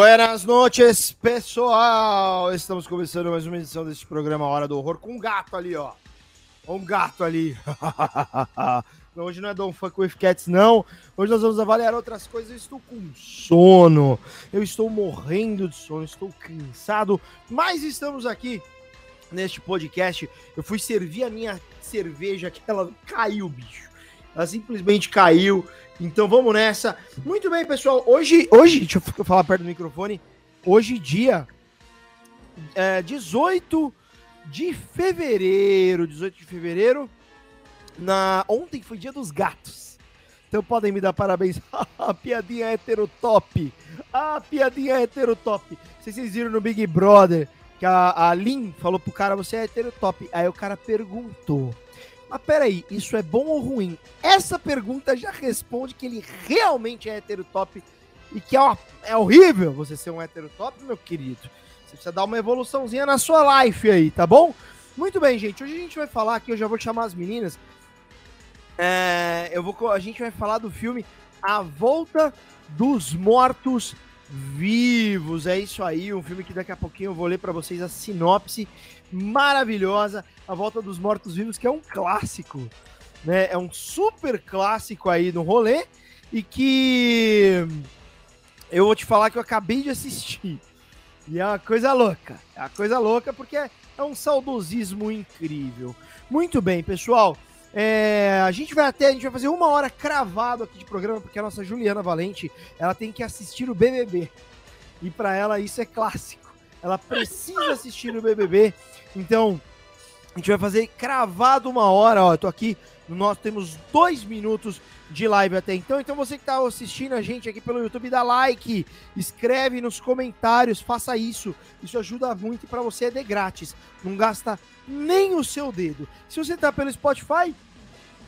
Buenas noches, pessoal! Estamos começando mais uma edição desse programa Hora do Horror com um gato ali, ó. Um gato ali. Hoje não é Don't Fuck With Cats, não. Hoje nós vamos avaliar outras coisas. Eu estou com sono. Eu estou morrendo de sono. Estou cansado. Mas estamos aqui neste podcast. Eu fui servir a minha cerveja que ela caiu, bicho. Ela simplesmente caiu. Então vamos nessa. Muito bem, pessoal. Hoje, hoje, deixa eu falar perto do microfone. Hoje, dia é, 18 de fevereiro. 18 de fevereiro. Na... Ontem foi dia dos gatos. Então podem me dar parabéns. a piadinha heterotop. A piadinha heterotop. Se vocês viram no Big Brother que a, a Lin falou pro cara, você é heterotop. Aí o cara perguntou. Mas peraí, isso é bom ou ruim? Essa pergunta já responde que ele realmente é heterotop e que é, é horrível você ser um heterotop, meu querido. Você precisa dar uma evoluçãozinha na sua life aí, tá bom? Muito bem, gente. Hoje a gente vai falar aqui, eu já vou chamar as meninas. É, eu vou, a gente vai falar do filme A Volta dos Mortos Vivos. É isso aí, um filme que daqui a pouquinho eu vou ler para vocês a sinopse maravilhosa, A Volta dos Mortos Vivos, que é um clássico, né? É um super clássico aí no rolê e que eu vou te falar que eu acabei de assistir. E é uma coisa louca. É uma coisa louca porque é, é um saudosismo incrível. Muito bem, pessoal. É, a gente vai até, a gente vai fazer uma hora cravado aqui de programa, porque a nossa Juliana Valente, ela tem que assistir o BBB. E para ela isso é clássico. Ela precisa assistir o BBB. Então, a gente vai fazer cravado uma hora, ó. Eu tô aqui, nós temos dois minutos de live até então. Então, você que tá assistindo a gente aqui pelo YouTube, dá like, escreve nos comentários, faça isso. Isso ajuda muito e para você é de grátis. Não gasta nem o seu dedo. Se você tá pelo Spotify,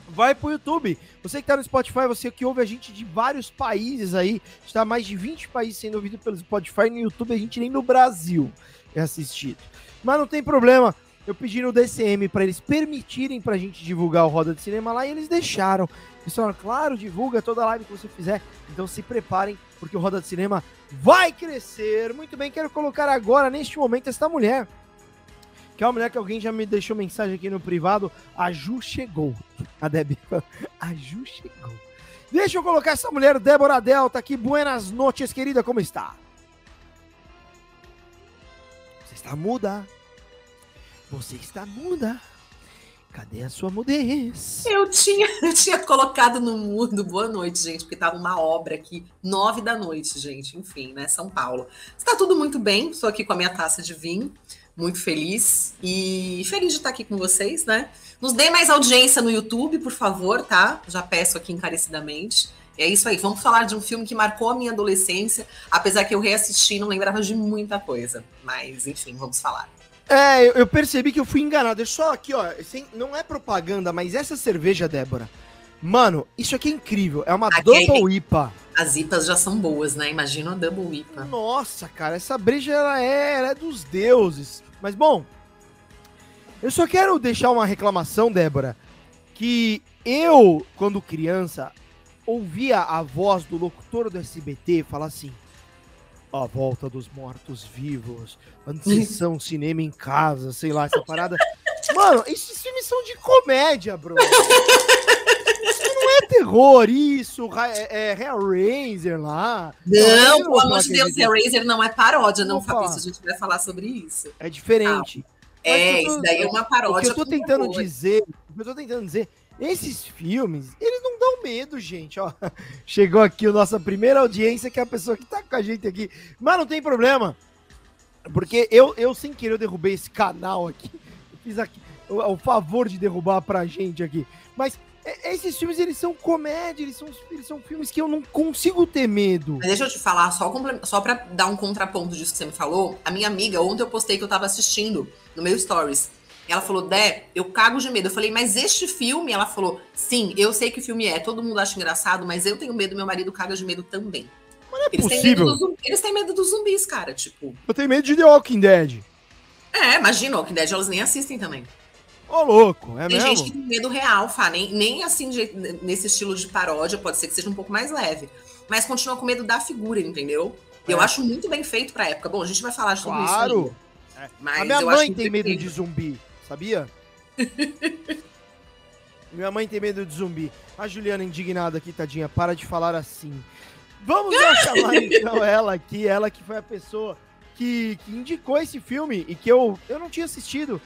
vai pro YouTube. Você que tá no Spotify, você que ouve a gente de vários países aí, está mais de 20 países sendo ouvido pelo Spotify, no YouTube a gente nem no Brasil é assistido. Mas não tem problema, eu pedi no DCM para eles permitirem pra gente divulgar o Roda de Cinema lá e eles deixaram. Eles falaram, claro, divulga toda live que você fizer. Então se preparem, porque o Roda de Cinema vai crescer. Muito bem, quero colocar agora, neste momento, esta mulher que é uma mulher que alguém já me deixou mensagem aqui no privado. A Ju chegou. A Debbie. A Ju chegou. Deixa eu colocar essa mulher, Débora Delta, aqui. Buenas noches, querida. Como está? Você está muda. Você está muda. Cadê a sua mudez? Eu tinha, eu tinha colocado no mudo. Boa noite, gente, porque tava uma obra aqui, nove da noite, gente. Enfim, né? São Paulo. Está tudo muito bem. Estou aqui com a minha taça de vinho muito feliz e feliz de estar aqui com vocês, né? Nos dê mais audiência no YouTube, por favor, tá? Já peço aqui encarecidamente. É isso aí, vamos falar de um filme que marcou a minha adolescência, apesar que eu reassisti não lembrava de muita coisa. Mas, enfim, vamos falar. É, eu percebi que eu fui enganado. Só aqui, ó, não é propaganda, mas essa cerveja, Débora, mano, isso aqui é incrível. É uma aqui Double IPA. As IPAs já são boas, né? Imagina a Double IPA. Nossa, cara, essa breja ela é, ela é dos deuses. Mas bom, eu só quero deixar uma reclamação, Débora, que eu, quando criança, ouvia a voz do locutor do SBT falar assim: A volta dos mortos-vivos, sessão cinema em casa, sei lá, essa parada. Mano, esses filmes são de comédia, bro. é terror, isso, é, é Hellraiser lá. Não, não pelo amor de Deus, Hellraiser não é paródia, não. Fabrício, a gente vai falar sobre isso. É diferente. É, isso daí é uma paródia. O que eu tô tentando dizer, o que eu tô tentando dizer, esses filmes, eles não dão medo, gente, ó. Chegou aqui a nossa primeira audiência, que é a pessoa que tá com a gente aqui. Mas não tem problema, porque eu, eu sem querer, eu derrubei esse canal aqui. Eu fiz aqui o, o favor de derrubar pra gente aqui. Mas é, esses filmes, eles são comédia, eles são, eles são filmes que eu não consigo ter medo. Mas deixa eu te falar, só, só pra dar um contraponto disso que você me falou, a minha amiga, ontem eu postei que eu tava assistindo no meu stories. Ela falou, Dé, eu cago de medo. Eu falei, mas este filme? Ela falou, sim, eu sei que o filme é, todo mundo acha engraçado, mas eu tenho medo, meu marido caga de medo também. Mas não é eles possível. Têm zumbi, eles têm medo dos zumbis, cara, tipo. Eu tenho medo de The Walking Dead. É, imagina, Walking Dead elas nem assistem também. Ô, louco, é tem mesmo? Tem gente que tem medo real, Fá. Nem, nem assim, de, nesse estilo de paródia, pode ser que seja um pouco mais leve. Mas continua com medo da figura, entendeu? Eu É. acho muito bem feito pra época. Bom, a gente vai falar de tudo isso. Claro. É. Mas A minha eu mãe tem medo de zumbi, sabia? minha mãe tem medo de zumbi. A Juliana indignada aqui, tadinha, para de falar assim. Vamos lá chamar então ela aqui, ela que foi a pessoa que, que indicou esse filme e que eu, eu não tinha assistido.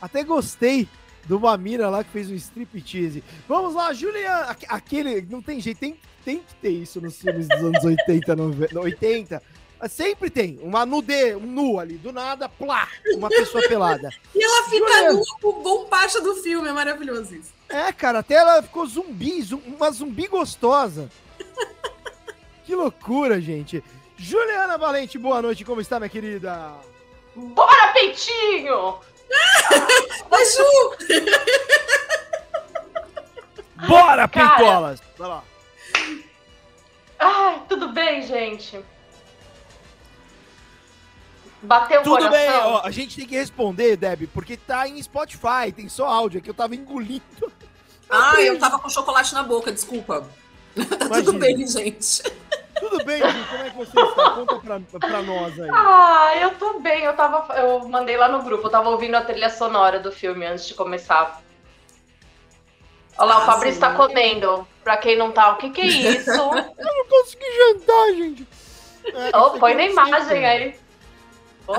Até gostei do Mamira lá que fez um striptease. Vamos lá, Juliana. Aque- Aquele. Não tem jeito, tem, tem que ter isso nos filmes dos anos 80, 90, 80. Sempre tem uma nudez, um nu ali, do nada, plá, uma pessoa pelada. E ela fica Juliana. nua por bom parte do filme. É maravilhoso isso. É, cara, até ela ficou zumbi, zum- uma zumbi gostosa. Que loucura, gente. Juliana Valente, boa noite, como está, minha querida? Bora, peitinho! Mas, Ju, Bora, Cara. peitolas! Vai lá. Ai, tudo bem, gente? Bateu o Tudo coração? bem, ó, a gente tem que responder, Deb, porque tá em Spotify, tem só áudio, aqui eu tava engolindo. Ah, eu tava com chocolate na boca, desculpa. Tá tudo bem, gente. Tudo bem, Ju, como é que você está? Conta pra, pra nós aí. Ah, eu tô bem. Eu tava. Eu mandei lá no grupo, eu tava ouvindo a trilha sonora do filme antes de começar. Olha lá, Ah, o Fabrício sim. tá comendo. Pra quem não tá, o que que é isso? Eu não consegui jantar, gente. É, oh, põe na imagem sempre. aí.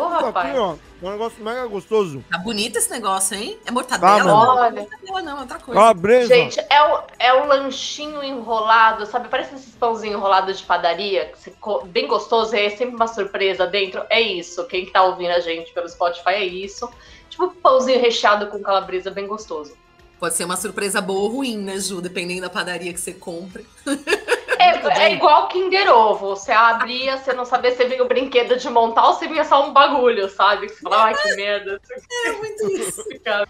Ô, aqui, rapaz. ó, é um negócio mega gostoso. Tá bonito esse negócio, hein? É Tá, mortadela? mano. não, Olha. não é mortadela, não, é outra coisa. Calabresa. Gente, é o, é o lanchinho enrolado, sabe? Parece esses pãozinhos enrolados de padaria, que você co- bem gostoso, e é sempre uma surpresa dentro. É isso. Quem tá ouvindo a gente pelo Spotify é isso. Tipo, pãozinho recheado com calabresa bem gostoso. Pode ser uma surpresa boa ou ruim, né, Ju? Dependendo da padaria que você compre. É, é igual Kinder Ovo. Você abria, você não sabia se vinha o brinquedo de montar ou se vinha só um bagulho, sabe? Você fala, ai, que merda. É muito isso. Cara.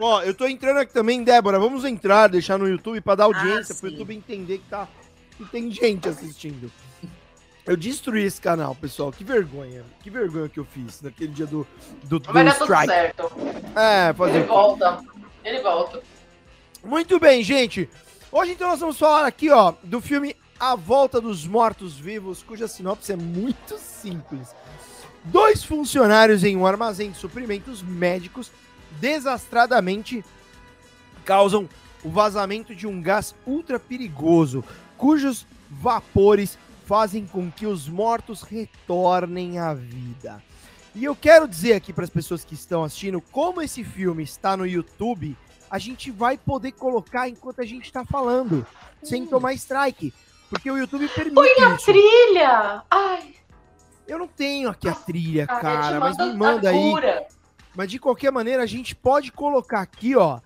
Ó, eu tô entrando aqui também, Débora. Vamos entrar, deixar no YouTube pra dar audiência, Ah, pro. YouTube entender que, tá, que tem gente assistindo. Eu destruí esse canal, pessoal. Que vergonha. Que vergonha que eu fiz naquele dia do, do, do Vai dar tudo strike. certo. É, fazer Ele volta. Ele volta. Muito bem, gente. Hoje então nós vamos falar aqui, ó, do filme A Volta dos Mortos-Vivos, cuja sinopse é muito simples. Dois funcionários em um armazém de suprimentos médicos desastradamente causam o vazamento de um gás ultra perigoso, cujos vapores fazem com que os mortos retornem à vida. E eu quero dizer aqui para as pessoas que estão assistindo, como esse filme está no YouTube, a gente vai poder colocar enquanto a gente está falando, sem tomar strike, porque o YouTube permite isso. Trilha! Ai, Eu não tenho aqui a trilha, cara, cara, mas me manda aí. Mas de qualquer maneira, a gente pode colocar aqui, ó,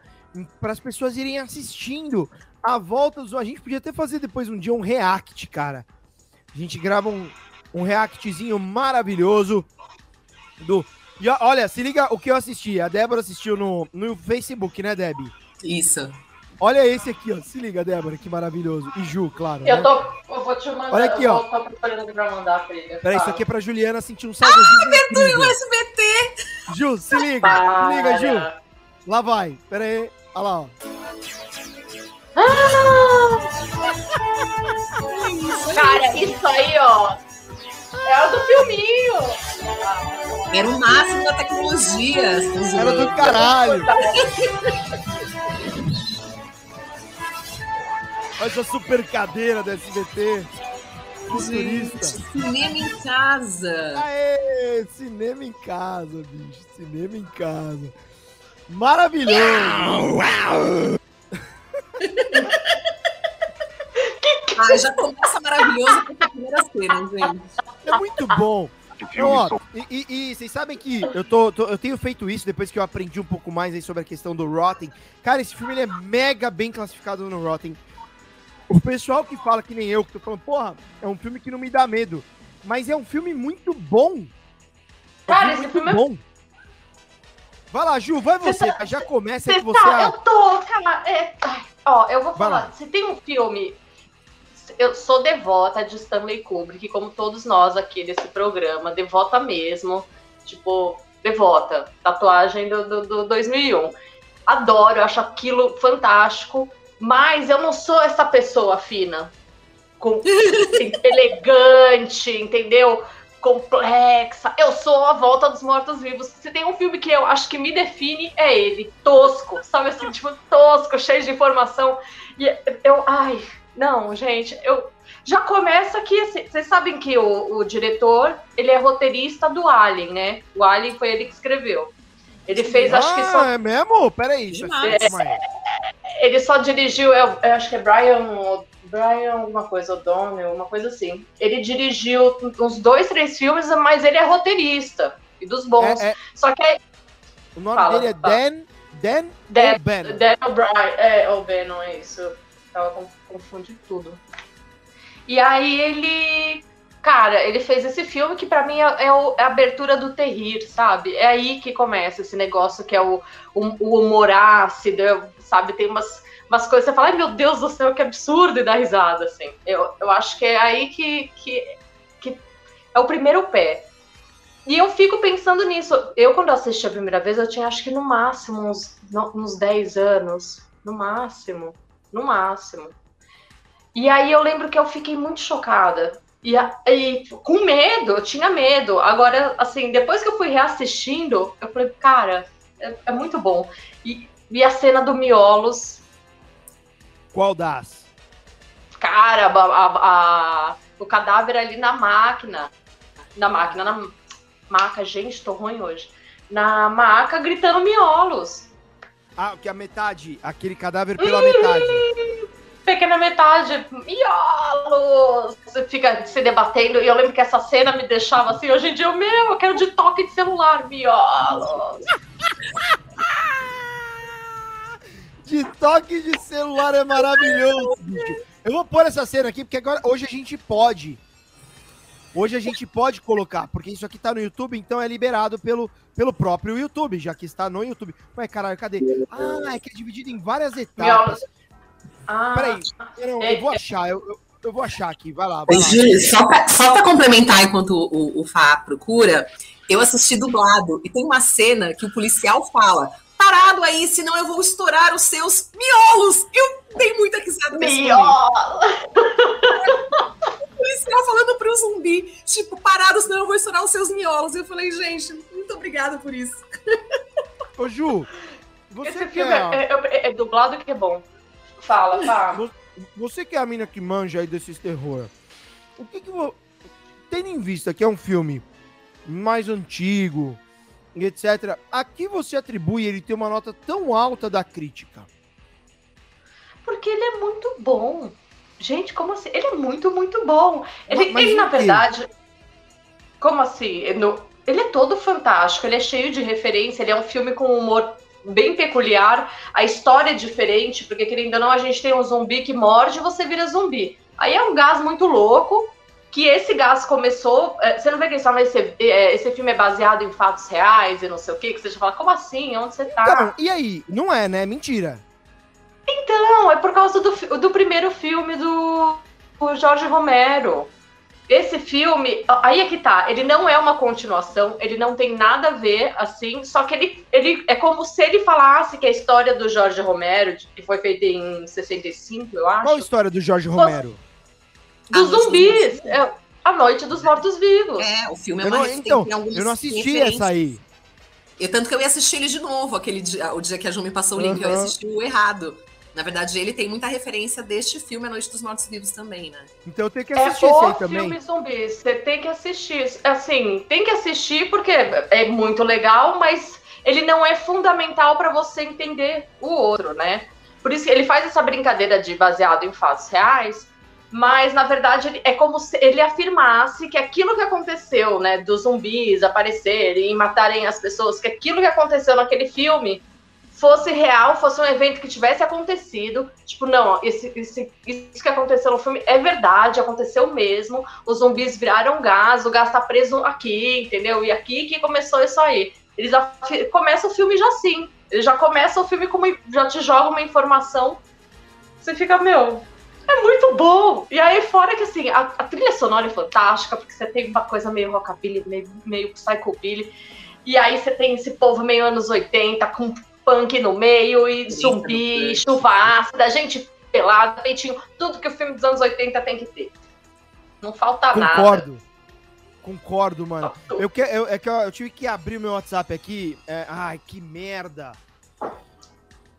para as pessoas irem assistindo a volta dos. A gente podia até fazer depois um dia um react, cara. A gente grava um, um reactzinho maravilhoso do. E olha, se liga o que eu assisti. A Débora assistiu no, no Facebook, né, Deb? Isso. Olha esse aqui, ó. Se liga, Débora, que maravilhoso. E Ju, claro. Eu né? tô. Eu vou te mandar. Olha aqui, ó. vou tô preparando pra mandar pra ele. Peraí, isso aqui é pra Juliana sentir um saudosismo incrível. O SBT! Ju, se liga, se liga, Ju. Para. Lá vai. Pera aí. Olha lá, ó. Cara, isso aí, ó. É o do filminho. Era o máximo da tecnologia. Era do caralho. Olha essa super cadeira da SBT. Futurista. Gente, cinema em casa. Aê, cinema em casa, bicho. Cinema em casa. Maravilhoso. Ai, já começa maravilhoso com a primeira cena, gente. É muito bom. Ó, e, e- e vocês sabem que eu, tô, tô- eu tenho feito isso depois que eu aprendi um pouco mais aí sobre a questão do Rotten. Cara, esse filme ele é mega bem classificado no Rotten. O pessoal que fala que nem eu, que tô falando, porra, é um filme que não me dá medo. Mas é um filme muito bom. É um Cara, filme esse muito filme é- bom. Vai lá, Ju, vai Você você. tá- Já começa aí Você que você tá, é eu tô, cara. é- ai, ó, eu vou Vai falar. lá. Se tem um filme. Eu sou devota de Stanley Kubrick, como todos nós aqui desse programa, devota mesmo. Tipo, devota. Tatuagem do, do, do 2001. Adoro, acho aquilo fantástico. Mas eu não sou essa pessoa fina. com, elegante, entendeu? Complexa. Eu sou a volta dos mortos-vivos. Se tem um filme que eu acho que me define, é ele. Tosco. Sabe assim, tipo, tosco, cheio de informação. E eu. Ai, não, gente, eu. Já começa que, assim, vocês sabem que o, o diretor, ele é roteirista do Alien, né? O Alien foi ele que escreveu. Ele fez, ah, acho que só. é mesmo? Peraí. é- Ele só dirigiu, eu, eu acho que é Brian, Brian alguma coisa, O'Donnell, uma coisa assim. Ele dirigiu uns dois, três filmes, mas ele é roteirista. E dos bons. É, é, Só que é o nome Fala, dele é fala. Dan. Dan, Dan, O'Bannon. Dan O'Brien. É, O'Bannon, é isso. Eu tava com- confundindo tudo. E aí ele. Cara, ele fez esse filme que pra mim é, é é a abertura do terrir, sabe? É aí que começa esse negócio que é o, o, o humor ácido, sabe? Tem umas, umas coisas que você fala, ai meu Deus do céu, que absurdo, e dá risada, assim. Eu, eu acho que é aí que, que, que é o primeiro pé. E eu fico pensando nisso. Eu, quando assisti a primeira vez, eu tinha acho que no máximo uns, uns 10 anos. No máximo. No máximo. E aí eu lembro que eu fiquei muito chocada. E, e com medo, eu tinha medo. Agora, assim, depois que eu fui reassistindo, eu falei, cara, é, é muito bom. E, e a cena do Miolos, Qual das? cara, a- a- a- o cadáver ali na máquina. Na máquina, na maca, gente, tô ruim hoje. Na maca gritando miolos. Ah, que a metade, aquele cadáver pela metade. Pequena metade, miolos! Você fica se debatendo, e eu lembro que essa cena me deixava assim, hoje em dia, eu, meu, eu quero de toque de celular, miolos! De toque de celular é maravilhoso, bicho. Eu vou pôr essa cena aqui, porque agora hoje a gente pode. Hoje a gente pode colocar, porque isso aqui tá no YouTube, então é liberado pelo, pelo próprio YouTube, já que está no YouTube. Ué, caralho, cadê? Ah, é que é dividido em várias etapas. Ah, Peraí, eu, não, eu vou achar, eu, eu, eu vou achar aqui, vai lá, vai lá. Só pra, só pra complementar enquanto o, o Fá procura, eu assisti dublado e tem uma cena que o policial fala: parado aí, senão eu vou estourar os seus miolos. Eu dei muita risada nesse miolos! O policial falando pro zumbi, tipo, parado, senão eu vou estourar os seus miolos. Eu falei, gente, muito obrigada por isso. Ô, Ju, você Esse que, filme é, é, é- é dublado que é bom. Fala, fala. você que é a mina que manja aí desses terror, o que que vo... Tendo em vista que é um filme mais antigo, etc., a que você atribui ele ter uma nota tão alta da crítica? Porque ele é muito bom. Gente, como assim? Ele é muito, muito bom. Ele, Ma- mas ele, na verdade. Como assim? Ele é todo fantástico, ele é cheio de referência, ele é um filme com um humor bem peculiar, a história é diferente, porque querendo ou não, a gente tem um zumbi que morde e você vira zumbi. Aí é um gás muito louco, que esse gás começou. é, Você não vê que falam esse, é, esse filme é baseado em fatos reais e não sei o quê, que você já fala, como assim? Onde você tá? Então, e aí? Não é, né? Mentira. Não, é por causa do, do primeiro filme do, do Jorge Romero. Esse filme, aí é que tá, ele não é uma continuação, ele não tem nada a ver, assim, só que ele, ele é como se ele falasse que a história do Jorge Romero, que foi feita em 65, eu acho, Qual a história do Jorge Romero? Dos zumbis, é, A Noite dos Mortos-Vivos. É, o filme é Eu tem- então, eu não assisti essa aí. E tanto que eu ia assistir ele de novo, aquele dia, o dia que a Ju me passou o link, eu Aham. assisti o errado. Na verdade, ele tem muita referência deste filme A Noite dos Mortos Vivos também, né? Então tenho que É assistir esse o aí também. filme zumbi. Você tem que assistir. Assim, tem que assistir porque é muito legal, mas ele não é fundamental para você entender o outro, né? Por isso que ele faz essa brincadeira de baseado em fatos reais, mas na verdade ele- é como se ele afirmasse que aquilo que aconteceu, né, dos zumbis aparecerem e matarem as pessoas, que aquilo que aconteceu naquele filme fosse real, fosse um evento que tivesse acontecido. Tipo, não, esse, esse, isso que aconteceu no filme é verdade, aconteceu mesmo. Os zumbis viraram gás, o gás tá preso aqui, entendeu? E aqui que começou isso aí. Eles começam o filme já assim. Eles já começam o filme com uma, já te jogam uma informação. Você fica, meu, é muito bom. E aí, fora que assim, a, a trilha sonora é fantástica, porque você tem uma coisa meio rockabilly, meio, meio psychobilly. E aí você tem esse povo meio anos 80, com punk no meio, e zumbi, chuva ácida. Gente, pelada, peitinho, tudo que o filme dos anos 80 tem que ter. Não falta Concordo. nada. Concordo. Concordo, mano. Eu, que, eu, é que eu, eu tive que abrir o meu WhatsApp aqui. é, ai, que merda.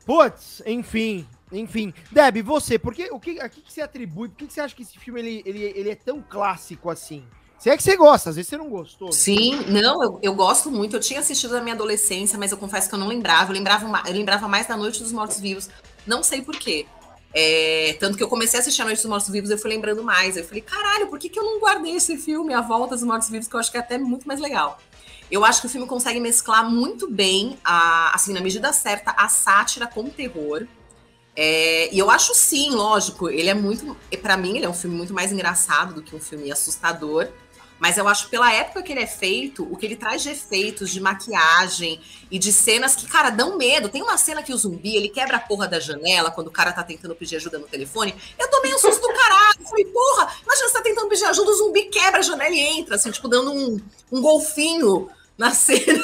Putz, enfim. Enfim. Deb, você, por que, o que, a que, que você atribui? Por que, que você acha que esse filme ele, ele, ele é tão clássico assim? Se é que você gosta, às vezes você não gostou. né? Sim, não, eu, eu gosto muito. Eu tinha assistido na minha adolescência, mas eu confesso que eu não lembrava. Eu lembrava, eu lembrava mais da Noite dos Mortos Vivos. Não sei por quê. É, tanto que eu comecei a assistir a Noite dos Mortos Vivos, eu fui lembrando mais. Eu falei, caralho, por que, que eu não guardei esse filme, A Volta dos Mortos Vivos, que eu acho que é até muito mais legal. Eu acho que o filme consegue mesclar muito bem, a, assim, na medida certa, a sátira com o terror. É, e eu acho sim, lógico, ele é muito. Pra mim, ele é um filme muito mais engraçado do que um filme assustador. Mas eu acho pela época que ele é feito, o que ele traz de efeitos, de maquiagem e de cenas que, cara, dão medo. Tem uma cena que o zumbi, ele quebra a porra da janela quando o cara tá tentando pedir ajuda no telefone. Eu tomei um susto do caralho. Falei, porra, imagina você tá tentando pedir ajuda, o zumbi quebra a janela e entra, assim, tipo, dando um, um golfinho na cena.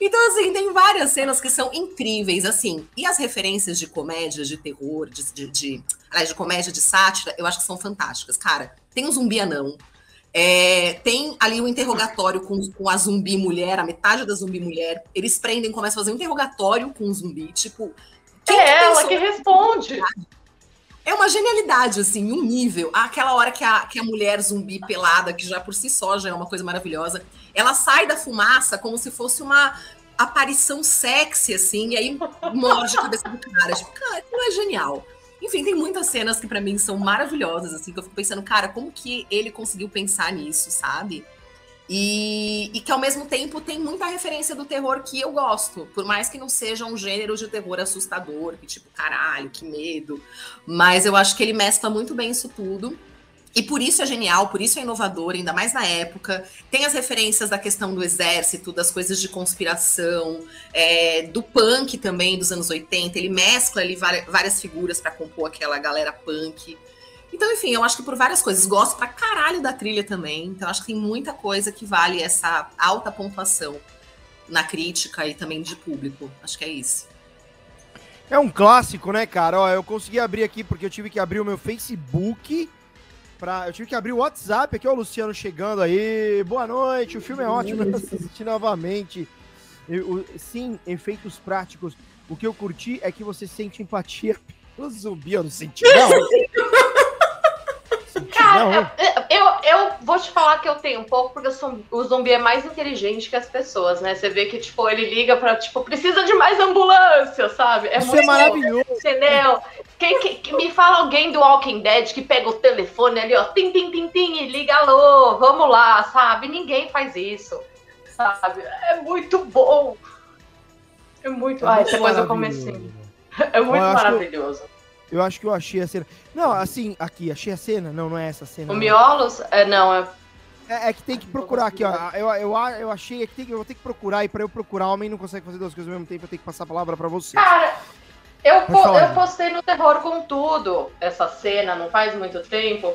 Então, assim, tem várias cenas que são incríveis, assim. E as referências de comédia, de terror, de, de, de, aliás, de comédia, de sátira, eu acho que são fantásticas. Cara, tem um zumbi anão. É, tem ali o interrogatório com, com a zumbi mulher, a metade da zumbi mulher. Eles prendem, começam a fazer um interrogatório com o zumbi. Tipo, quem É ela pensou que responde. é uma genialidade, assim, um nível. Aquela hora que a, que a mulher zumbi pelada, que já por si só já é uma coisa maravilhosa, ela sai da fumaça como se fosse uma aparição sexy, assim, e aí morde a cabeça do cara. Tipo, cara, aquilo é genial. Enfim, tem muitas cenas que pra mim são maravilhosas, assim, que eu fico pensando, cara, como que ele conseguiu pensar nisso, sabe? E, e que ao mesmo tempo tem muita referência do terror que eu gosto, por mais que não seja um gênero de terror assustador, que tipo, caralho, que medo. Mas eu acho que ele mescla muito bem isso tudo. E por isso é genial, por isso é inovador, ainda mais na época. Tem as referências da questão do exército, das coisas de conspiração, é, do punk também dos anos 80. Ele mescla ali várias, figuras para compor aquela galera punk. Então, enfim, eu acho que por várias coisas. Gosto pra caralho da trilha também. Então, acho que tem muita coisa que vale essa alta pontuação na crítica e também de público. Acho que é isso. É um clássico, né, cara? Ó, eu consegui abrir aqui porque eu tive que abrir o meu Facebook. Pra... Eu tive que abrir o WhatsApp aqui, ó, o Luciano chegando aí. Boa noite, o filme é ótimo, eu assisti novamente. Eu- sim, efeitos práticos. O que eu curti é que você sente empatia pelo zumbi. Eu não senti, não. Cara, eu, eu vou te falar que eu tenho um pouco, porque o zumbi é mais inteligente que as pessoas, né? Você vê que, tipo, ele liga pra, tipo, precisa de mais ambulância, sabe? É Isso muito é maravilhoso. Entendeu? Quem, que, que- me fala alguém do Walking Dead que pega o telefone ali, ó, tim, tim, tim, tim, e liga, alô, vamos lá, sabe? Ninguém faz isso, sabe? É muito bom. É muito. Ai, depois eu comecei. É muito Eu acho que eu- maravilhoso. Eu acho que eu achei a cena. Não, assim, aqui, achei a cena. Não, não é essa cena. O não. Miolos, é, não, é. É, é que tem que procurar aqui, ó. Eu, eu, eu achei que tem que, eu vou ter que procurar, e pra eu procurar, o homem não consegue fazer duas coisas ao mesmo tempo, eu tenho que passar a palavra pra você. Cara, eu, po- eu postei no Terror com Tudo essa cena, não faz muito tempo.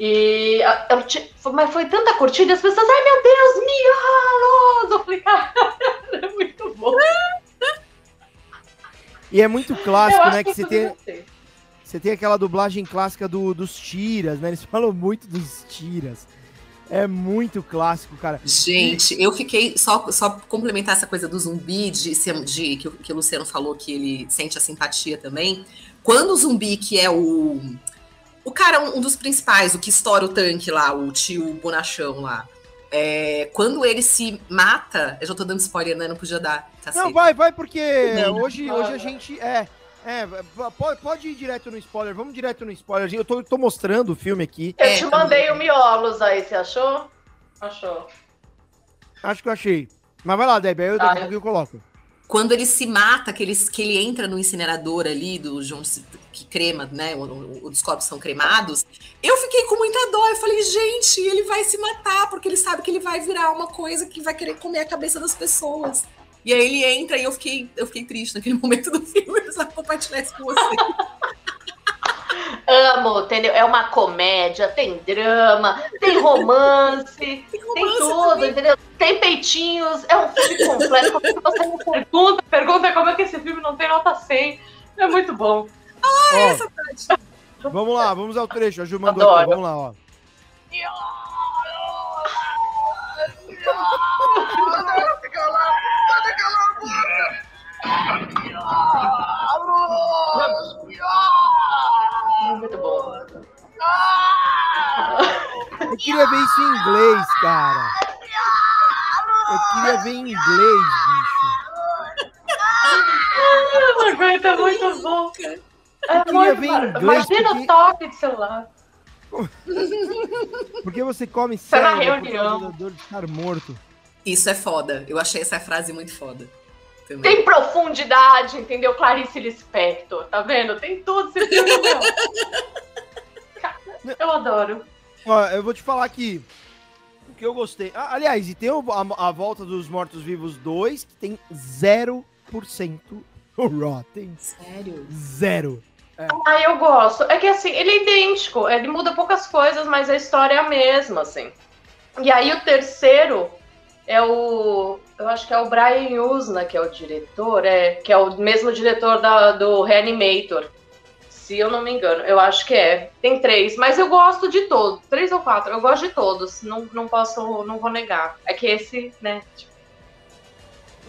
E eu ti- mas foi tanta curtida, as pessoas, ai meu Deus, miolos! Eu falei, cara, é muito bom. E é muito clássico, né? Que que você eu tem, ter. você tem aquela dublagem clássica do, dos tiras, né? Eles falam muito dos tiras. É muito clássico, cara. Gente, eu fiquei só só complementar essa coisa do zumbi de, de que, o- que o Luciano falou que ele sente a simpatia também. Quando o zumbi que é o o cara um, dos principais, o que estoura o tanque lá, o tio bonachão lá. é, quando ele se mata, eu já tô dando spoiler, né? Não podia dar. Cacete. Não, vai, vai, porque Não. hoje, hoje a gente. É. É, pode, pode ir direto no spoiler. Vamos direto no spoiler. Eu tô, tô mostrando o filme aqui. Eu É, te mandei o miolos aí, você achou? Achou. Acho que eu achei. Mas vai lá, Deb, aí eu a Ah, pouco eu coloco. Quando ele se mata, que ele, que ele entra no incinerador ali, do João que crema, né? Os corpos são cremados. Eu fiquei com muita dó. Eu falei, gente, ele vai se matar, porque ele sabe que ele vai virar uma coisa que vai querer comer a cabeça das pessoas. E aí ele entra e eu fiquei, eu fiquei triste naquele momento do filme. Eu precisava compartilhar isso com você. Amo, entendeu? É uma comédia, tem drama, tem romance, Tem tem romance tudo, também. entendeu? Tem peitinhos, é um filme completo. Como é que você me pergunta, pergunta como é que esse filme não tem nota 100. É muito bom. Ó, Essa parte Vamos lá, vamos ao trecho. A Ju mandou Adoro. aqui, vamos lá, ó. Muito bom. Eu queria ver isso em inglês, cara. Eu queria ver em inglês, bicho. Margarita é muito bom. É queria ver em inglês, Imagina porque- o toque de celular. Porque você come Tá na cérebro por reunião. estar morto. Isso é foda. Eu achei essa frase muito foda. Também. Tem profundidade, entendeu? Clarice Lispector, tá vendo? Tem tudo esse filme, meu. Cara, Eu adoro. Ó, eu vou te falar que o que eu gostei. Ah, aliás, e tem a, a volta dos Mortos-Vivos 2, que tem 0% Rotten. Sério? Zero. Ah, eu gosto. É que assim, ele é idêntico, ele muda poucas coisas, mas a história é a mesma, assim. E aí o terceiro é o. Eu acho que é o Brian Usna, que é o diretor, é, que é o mesmo diretor da, do Reanimator. Se eu não me engano, eu acho que é. Tem três, mas eu gosto de todos. Três ou quatro, eu gosto de todos. Não, não posso, não vou negar. É que esse, né? tipo,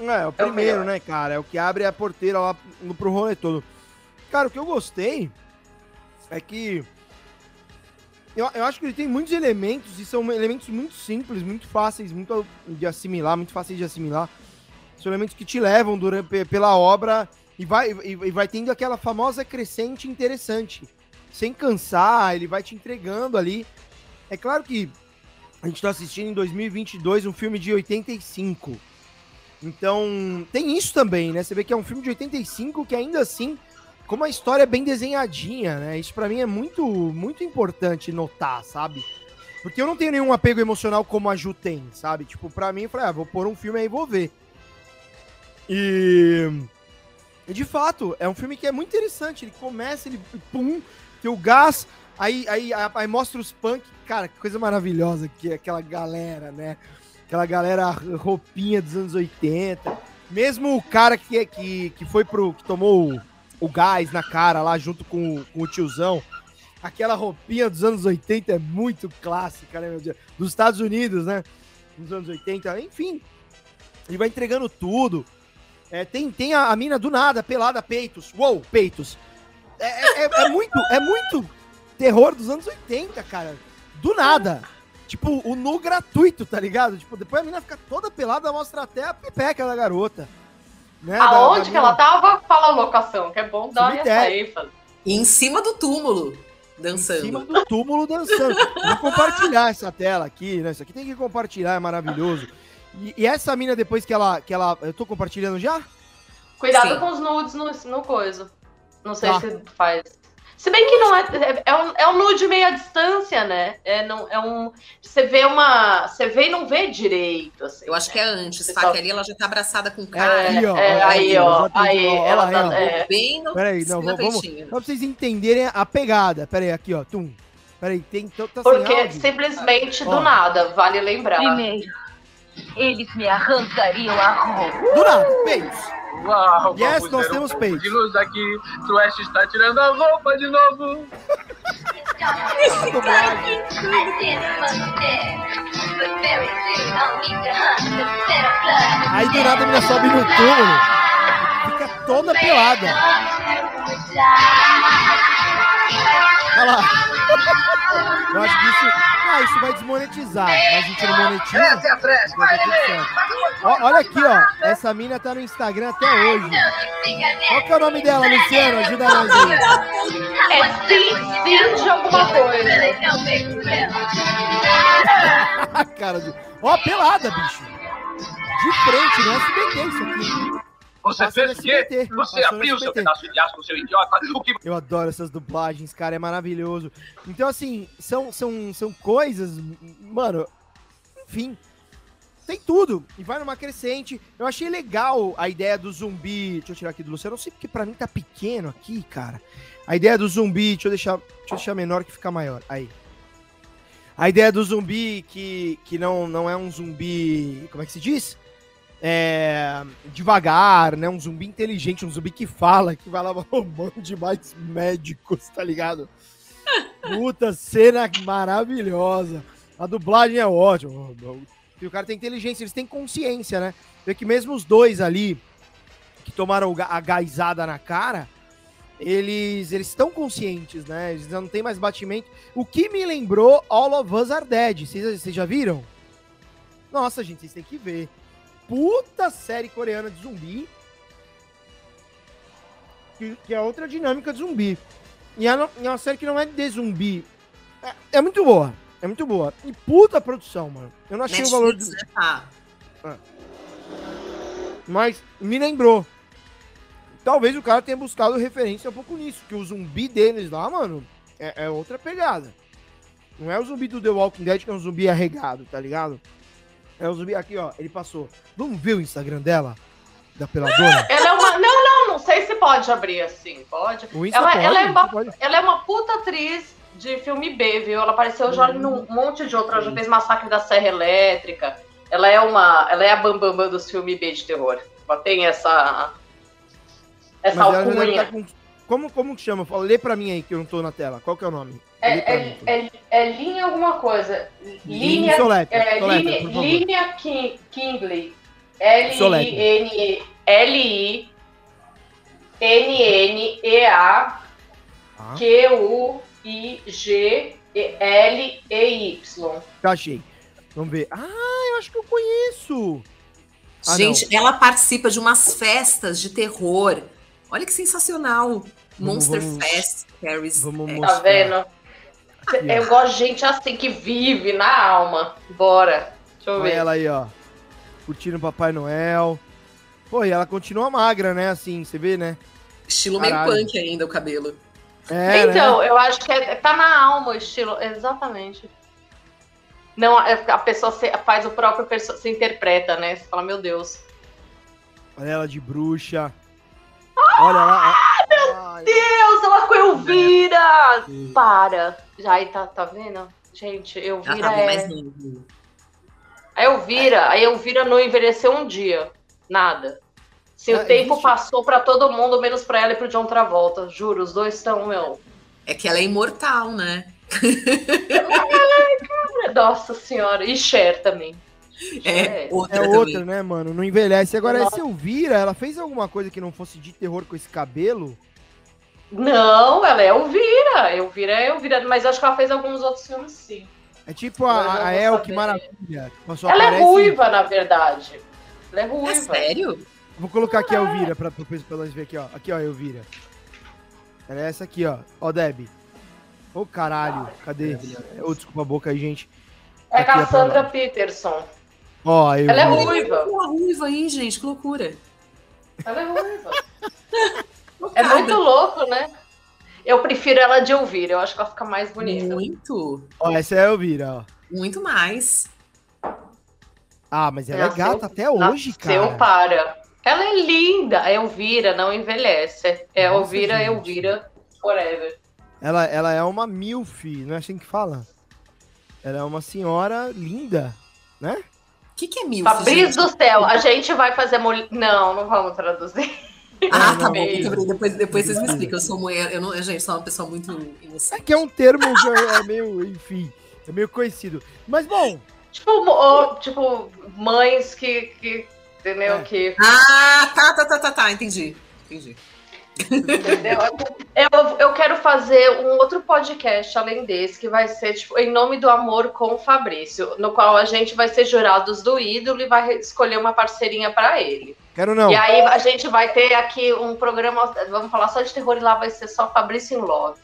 É, o primeiro, né, cara? É o que abre a porteira lá pro rolê todo. Cara, o que eu gostei é que. Eu, eu acho que ele tem muitos elementos, e são elementos muito simples, muito fáceis muito de assimilar, muito fáceis de assimilar. São elementos que te levam durante, pe- pela obra e vai, e, e vai tendo aquela famosa crescente interessante. Sem cansar, ele vai te entregando ali. É claro que a gente tá assistindo em 2022 um filme de 85. Então, tem isso também, né? Você vê que é um filme de 85 que ainda assim, como a história é bem desenhadinha, né? Isso pra mim é muito, muito importante notar, sabe? Porque eu não tenho nenhum apego emocional como a Ju tem, sabe? Tipo, pra mim, eu falei, ah, vou pôr um filme aí e vou ver. E... e de fato, é um filme que é muito interessante. Ele começa, ele pum, tem o gás, aí, aí, aí, aí mostra os punk. Cara, que coisa maravilhosa que é aquela galera, né? Aquela galera roupinha dos anos 80. Mesmo o cara que, que, que foi pro. que tomou o, gás na cara lá junto com, o- com o tiozão. Aquela roupinha dos anos 80 é muito clássica, né, meu Deus? Dos Estados Unidos, né? Dos anos 80, enfim. Ele vai entregando tudo. É, tem tem a, a mina do nada, pelada, peitos. Uou, peitos. É, é, é- é muito, é muito terror dos anos 80, cara. Do nada. Tipo, o nu gratuito, tá ligado? Tipo, depois a mina fica toda pelada, mostra até a pipeca da garota. Né? Da- Aonde da que ela tava? Fala a locação, que é bom dar essa ênfase. E em cima do túmulo, dançando. Em cima do túmulo dançando. Vou compartilhar essa tela aqui, né? Isso aqui tem que compartilhar, é maravilhoso. E, e essa mina, depois que ela, que ela. Eu tô compartilhando já? Cuidado Sim. com os nudes no, no coisa. Não sei Tá. se faz. Se bem que não é. É, é um, é um nude meio à distância, né? É, não, é um. Você vê uma. Você vê e não vê direito. Assim, Eu acho que né? é antes, Você tá? só- Que ali ela já tá abraçada com o É, cara. aí, ó, é, aí, ó. Aí, ó, ela tá. é. Bem no Peraí, não, vamos, vamos. Só pra vocês entenderem a pegada. Peraí, aqui, ó. Tum. Peraí, tem. Tá, tá Porque áudio? simplesmente Ó. do nada, vale lembrar. Primeiro, eles me arrancariam a roupa. Do nada, peitos. Uau, Yes, nós temos peitos. De luz aqui, Sueste está tirando a roupa de novo. Aí do nada a mina sobe no túmulo. Fica toda pelada. Olha lá. Eu acho que isso. Ah, isso vai desmonetizar. Mas a gente não monetiza. Essa é a olha aqui, ó. Essa mina tá no Instagram até hoje. Qual que é o nome dela, Luciano? Ajuda nós aí. É sim, sim de alguma coisa. Cara. Ó, pelada, bicho. De frente, no SBT isso aqui. Você Passa fez o quê? Você passou abriu seu pedaço de aço, seu idiota. O que Eu adoro essas dublagens, cara, é maravilhoso. Então, assim, são, são, são coisas, mano, enfim, tem tudo. E vai numa crescente. Eu achei legal a ideia do zumbi. Deixa eu tirar aqui do Luciano. Eu não sei porque pra mim tá pequeno aqui, cara. A ideia do zumbi, deixa eu deixar, deixa eu deixar menor que fica maior. Aí. A ideia do zumbi que, que não, não é um zumbi. Como é que se diz? É, devagar, né? Um zumbi inteligente, um zumbi que fala, que vai lá roubando de mais médicos, tá ligado? Puta cena maravilhosa. A dublagem é ótima. E o cara tem inteligência, eles têm consciência, né? Vê que mesmo os dois ali que tomaram a gaisada na cara, eles eles estão conscientes, né? Eles não tem mais batimento. O que me lembrou All of Us Are Dead. Vocês já viram? Nossa, gente, vocês têm que ver. Puta série coreana de zumbi. Que, que é outra dinâmica de zumbi. E é, é uma série que não é de zumbi. É, é, muito boa. É muito boa. E puta produção, mano. Eu não achei Netflix, o valor. Do... Né? Ah. É. Mas me lembrou talvez o cara tenha buscado referência um pouco nisso, que o zumbi deles lá, mano, é, é, outra pegada. Não é o zumbi do The Walking Dead, que é um zumbi arregado, tá ligado? É o zumbi aqui, ó, ele passou. Vamos ver o Instagram dela? Da peladora? Ela é uma. Não, não, não sei se pode abrir assim. Pode. ela, pode, ela, é uma, pode. ela é uma puta atriz de filme B, viu? Ela apareceu já hum. num monte de outras. Já fez Massacre da Serra Elétrica. Ela é uma. Ela é a bambambam bam, bam dos filmes B de terror. Ela tem essa essa Mas alcunha. Tá com... Como, como que chama? Lê pra mim aí, que eu não tô na tela. Qual que é o nome? É, é, é, é, linha alguma coisa. Linha, é, linha, linha Kingley. L-I-N-N-E-A Q-U-I-G-L-E-Y. Achei. Vamos ver. Ah, eu acho que eu conheço. Ah, Gente, não. ela participa de umas festas de terror Olha que sensacional. Monster vamos, Fest, Paris. Vamos é. Tá vendo? Eu gosto de gente assim que vive na alma. Bora. Deixa eu Olha ver. ela aí, ó. Curtindo Papai Noel. Pô, e ela continua magra, né? Assim, você vê, né? Estilo Caralho. meio punk ainda o cabelo. É, então, né? eu acho que é, tá na alma o estilo. Exatamente. Não, é, a pessoa faz o próprio se interpreta, né? Você fala, meu Deus. Olha ela de bruxa. Olha lá. Ah, meu Ai. Deus, ela com Elvira! Para. Já tá, tá vendo? Gente, Elvira tá é... A Elvira, a Elvira não envelheceu um dia. Nada. Se o tempo passou para todo mundo, menos para ela e pro John Travolta. Juro, os dois estão, meu. É que ela é imortal, né? Nossa senhora. E Cher também. É, é, outra, é outra né, mano? Não envelhece. Agora, Nossa. essa Elvira, ela fez alguma coisa que não fosse de terror com esse cabelo? Não, ela é Elvira. Elvira é Elvira, mas acho que ela fez alguns outros filmes, sim. É tipo a, a El, que maravilha. Ela é aparece... é ruiva, na verdade. Ela é ruiva. É sério? Vou colocar aqui a Elvira pra, pra, pra nós ver aqui, ó. Aqui, ó, Elvira. Ela é essa aqui, ó. Ó, Deb. Ô, oh, caralho. Cadê? Ô, oh, desculpa a boca aí, gente. É aqui Cassandra Peterson. Ó, eu... Ela é ruiva. Uma ruiva aí, gente, que loucura. Ela é ruiva. é muito louco, né? Eu prefiro ela de ouvir, eu acho que ela fica mais bonita. Muito. Ó, essa é a Elvira, ó. Muito mais. Ah, mas ela nasceu, é gata até hoje, cara. para. Ela é linda. A Elvira não envelhece. É Nossa, Elvira, gente. Elvira forever. Ela, ela é uma milf, não é assim que fala? Ela é uma senhora linda, né? Que, que é MILF? Fabrício do céu, a gente vai fazer. Mol... Não, não vamos traduzir. Ah, tá bom. Depois, depois vocês me explicam. Eu sou mulher, eu não, gente, sou uma pessoa muito inocente. É que é um termo que é, meio, enfim, é meio conhecido. Mas bom. Tipo, oh, tipo mães que, que entendeu? É. Que... Ah, tá, tá, tá, tá, tá, entendi. Entendi. Entendeu? Eu, eu quero fazer um outro podcast além desse, que vai ser tipo, Em Nome do Amor com o Fabrício, no qual a gente vai ser jurados do ídolo e vai escolher uma parceirinha para ele. Quero não. E aí a gente vai ter aqui um programa, vamos falar só de terror e lá vai ser só Fabrício em Love.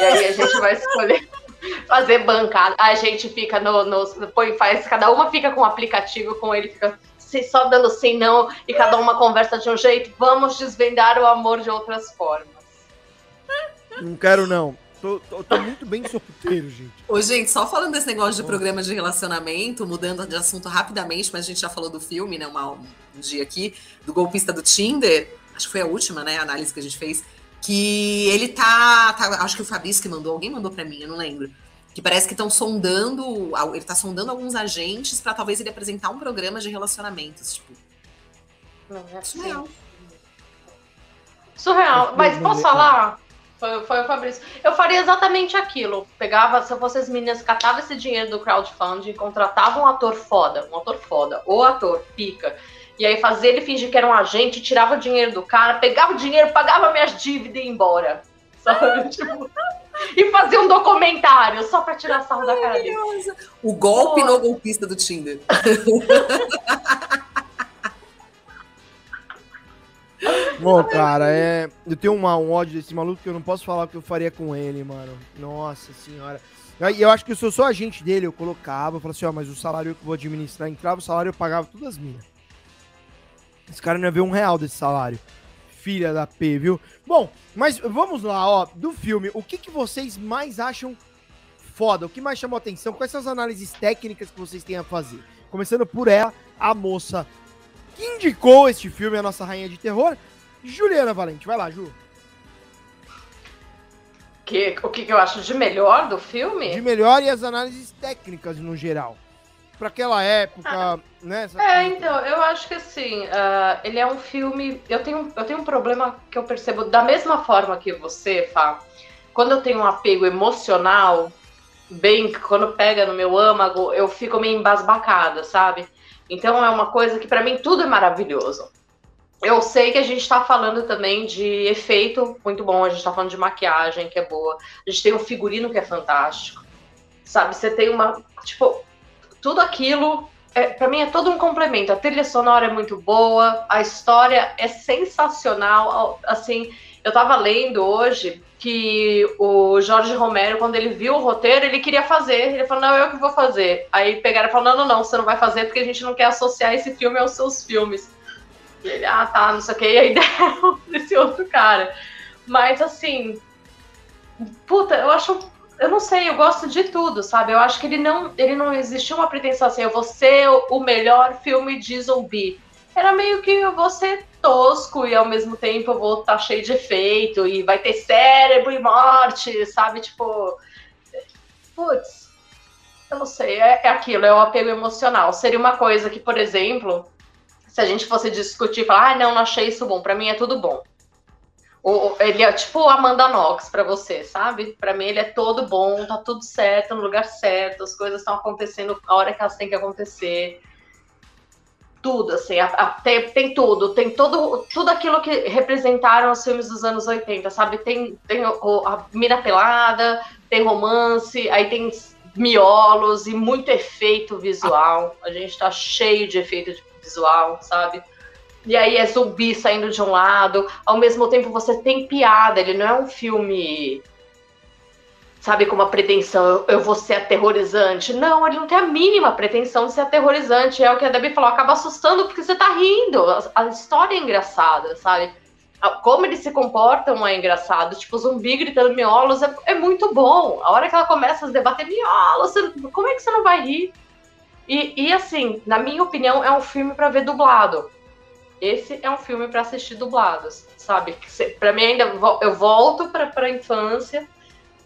E aí a gente vai escolher fazer bancada. A gente fica no, no põe, faz, cada uma fica com um aplicativo, com ele fica só dando sim, não, e cada uma conversa de um jeito, vamos desvendar o amor de outras formas. Não quero, não. Tô, tô, tô, muito bem solteiro, gente. Ô, gente, só falando desse negócio de programa de relacionamento, mudando de assunto rapidamente, mas a gente já falou do filme, né? Uma, um dia aqui, do golpista do Tinder. Acho que foi a última, né? A análise que a gente fez. Que ele tá, tá. Acho que o Fabrício que mandou, alguém mandou para mim, eu não lembro que parece que estão sondando, ele está sondando alguns agentes para talvez ele apresentar um programa de relacionamentos, tipo, Não, é. Surreal. Surreal. Mas, posso falar? Foi, foi o Fabrício. Eu faria exatamente aquilo. Pegava, se eu fosse as meninas, catava esse dinheiro do crowdfunding, contratava um ator foda, um ator foda, ou ator, pica. E aí fazia ele fingir que era um agente, tirava o dinheiro do cara, pegava o dinheiro, pagava minhas dívidas e ia embora. Sabe? Tipo, e fazia um documentário só pra tirar sarro da cara dele. O golpe Pô. no golpista do Tinder. Bom, cara, é. Eu tenho uma, um ódio desse maluco que eu não posso falar o que eu faria com ele, mano. Nossa senhora. E eu acho que se eu sou agente dele, eu colocava, eu falava assim, ó, mas o salário que eu vou administrar, entrava o salário, eu pagava todas as minhas. Esse cara não ia ver um real desse salário. Filha da P, viu? Bom, mas vamos lá, ó, do filme, o que, que vocês mais acham foda? O que mais chamou atenção? Quais são as análises técnicas que vocês têm a fazer? Começando por ela, a moça que indicou este filme, a nossa rainha de terror, Juliana Valente. Vai lá, Ju. Que, o que, que eu acho de melhor do filme? De melhor e as análises técnicas no geral. Pra aquela época, né? essa- É, então, eu acho que assim, ah, ele é um filme. Eu tenho, eu tenho um problema que eu percebo da mesma forma que você, Fá. Quando eu tenho um apego emocional, bem, quando pega no meu âmago, eu fico meio embasbacada, sabe? Então é uma coisa que pra mim tudo é maravilhoso. Eu sei que a gente tá falando também de efeito muito bom, a gente tá falando de maquiagem que é boa, a gente tem um figurino que é fantástico, sabe? Você tem uma. Tipo, tudo aquilo é, para mim é todo um complemento. A trilha sonora é muito boa, a história é sensacional. Assim, eu tava lendo hoje que o Jorge Romero, quando ele viu o roteiro, ele queria fazer. Ele falou, não, eu que vou fazer. Aí pegaram e falaram, não, não, não, você não vai fazer porque a gente não quer associar esse filme aos seus filmes. E ele, ah, tá, não sei o que, e aí deram outro cara. Mas assim, puta, eu acho eu não sei, eu gosto de tudo, sabe? Eu acho que ele não, ele não existiu uma pretensão assim, eu vou ser o melhor filme de zumbi. Era meio que eu vou ser tosco e ao mesmo tempo eu vou estar cheio de efeito e vai ter cérebro e morte, sabe? Tipo, putz, eu não sei, é, é aquilo, é o apego emocional. Seria uma coisa que, por exemplo, se a gente fosse discutir e falar, ah, não, não achei isso bom, pra mim é tudo bom. O- ele é tipo Amanda Knox pra você, sabe? Pra mim ele é todo bom, tá tudo certo, no lugar certo, as coisas estão acontecendo a hora que elas têm que acontecer. Tudo, assim, a- a- tem, tem tudo, tem todo, tudo aquilo que representaram os filmes dos anos 80, sabe? Tem, tem o- a mina pelada, tem romance, aí tem miolos e muito efeito visual. A gente tá cheio de efeito visual, sabe? E aí é zumbi saindo de um lado, ao mesmo tempo você tem piada, ele não é um filme, sabe, com uma pretensão, eu, vou ser aterrorizante. Não, ele não tem a mínima pretensão de ser aterrorizante. É o que a Debbie falou, acaba assustando porque você tá rindo. A, a história é engraçada, sabe? Como eles se comportam é engraçado. Tipo, zumbi gritando miolos é, é muito bom. A hora que ela começa a debater miolos, como é que você não vai rir? E, e assim, na minha opinião, é um filme pra ver dublado esse é um filme para assistir dublados, sabe? Para mim ainda eu volto para a infância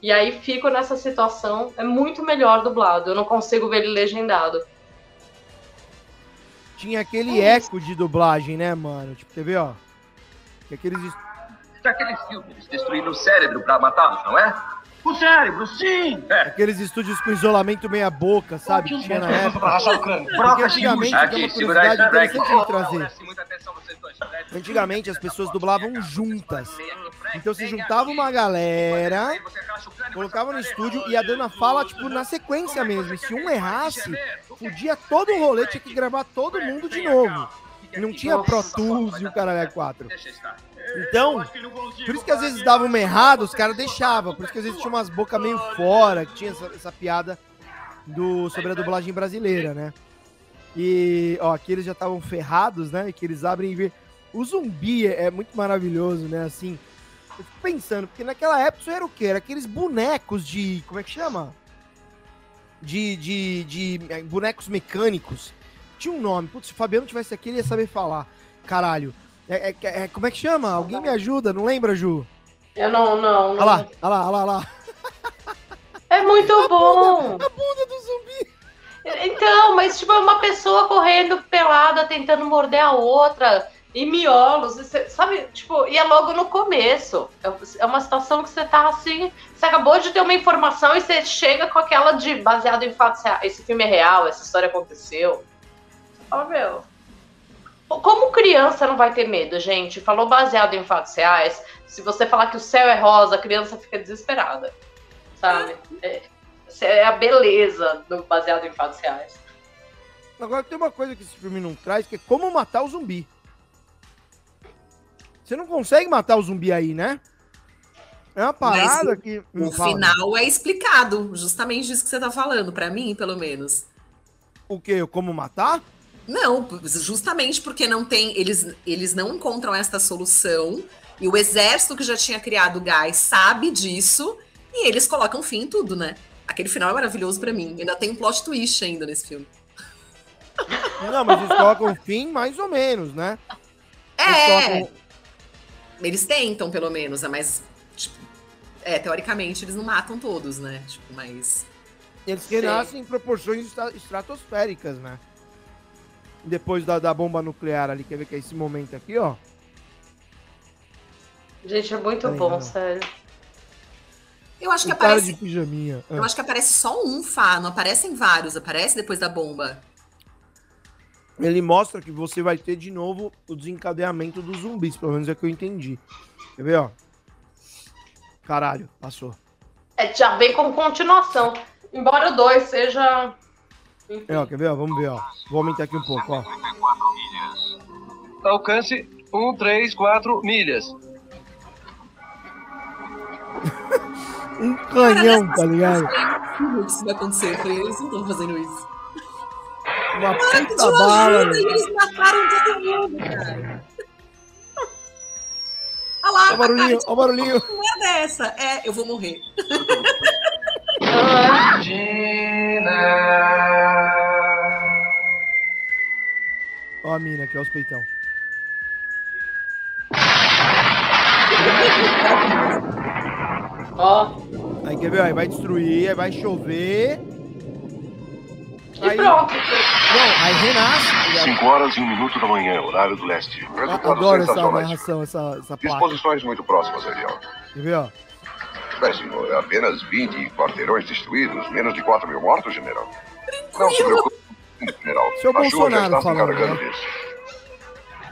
e aí fico nessa situação. É muito melhor dublado. Eu não consigo ver ele legendado. Tinha aquele eco de dublagem, né, mano? Tipo, quer ver, ó? Que aqueles. Daquele filme, eles destruíram o cérebro pra matá-los, não é? O cérebro, sim! É. Aqueles estúdios com isolamento meia boca, sabe? Que tinha na época. rachar o crânio. Porque antigamente, Chico. tem uma Aqui, curiosidade interessante de trazer. Antigamente as pessoas dublavam juntas. Então se juntava uma galera, colocava no estúdio e a fala, tipo, na sequência mesmo. E se um errasse, podia todo o rolê, tinha que gravar todo mundo de novo. Não tinha Pro Tools e o caralho é 4. Deixa estar. Então, por isso que às vezes dava uma errada, os caras deixavam. Por isso que às vezes tinha umas bocas meio fora, que tinha essa, essa piada do, sobre a dublagem brasileira, né? E, ó, aqui eles já estavam ferrados, né? Que eles abrem e vê. O zumbi é, é muito maravilhoso, né? Assim, eu fico pensando, porque naquela época isso era o quê? Era aqueles bonecos de. Como é que chama? De, de, de eh, bonecos mecânicos. Tinha um nome. Putz, se o Fabiano tivesse aqui, ele ia saber falar. Caralho. É, é- é- como é que chama? Alguém me ajuda? Não lembra, Ju? Eu não, não, Olha não. lá, olha lá, olha lá, olha lá. É muito bom. A bunda do zumbi. Então, mas tipo, é uma pessoa correndo pelada, tentando morder a outra. E miolos, e você- sabe? Tipo, e é logo no começo. É- É uma situação que você tá assim. Você acabou de ter uma informação e você chega com aquela de baseado em fatos reais. Esse filme é real, essa história aconteceu. Fala, meu. Como criança não vai ter medo, gente? Falou baseado em fatos reais. Se você falar que o céu é rosa, a criança fica desesperada. Sabe? É, é a beleza do baseado em fatos reais. Agora tem uma coisa que esse filme não traz, que é como matar o zumbi. Você não consegue matar o zumbi aí, né? É uma parada Mas que. O Fala. final é explicado, justamente disso que você tá falando, pra mim, pelo menos. O quê? Como matar? Não, justamente porque não tem, eles, eles não encontram esta solução e o exército que já tinha criado o gás sabe disso e eles colocam fim em tudo, né? Aquele final é maravilhoso pra mim. Ainda tem um plot twist ainda nesse filme. Não, mas eles colocam fim mais ou menos, né? É, eles tentam pelo menos, né? mas tipo, é, teoricamente eles não matam todos, né? Tipo, mas Eles renascem em proporções estra- estratosféricas, né? Depois da, da bomba nuclear ali, quer ver que é esse momento aqui, ó. Gente, é muito bom, não. sério. eu acho que O cara aparece, de pijaminha. eu acho que aparece só um Fá, não aparecem vários, aparece depois da bomba. Ele mostra que você vai ter de novo o desencadeamento dos zumbis, pelo menos é que eu entendi. Quer ver, ó? Caralho, passou. É, já vem com continuação. Embora o 2 seja. É, ó, quer ver, ó? Vamos ver, ó. Vou aumentar aqui um pouco, ó. Alcance 134 milhas. Um canhão, tá ligado? Isso vai acontecer? Eu falei, eles não estão fazendo isso. Uma puta bala, ajuda e eles mataram todo mundo, cara. Olha Ó lá, o barulhinho, a ó o barulhinho. não é dessa. É, eu vou morrer. Ah, Ó a mina aqui, ó os peitão. ó. Aí quer ver, aí vai destruir, aí vai chover. E Aí, pronto. Não, aí renasce. 5 horas e um minuto da manhã, horário do leste. Eu Adoro essa narração, essa, essa placa. Disposições muito próximas, Ariel. Quer ver, ó? Bem, senhor, apenas 20 quarteirões destruídos, menos de 4 mil mortos, general. Não se preocupe, general. Seu Bolsonaro falando, né?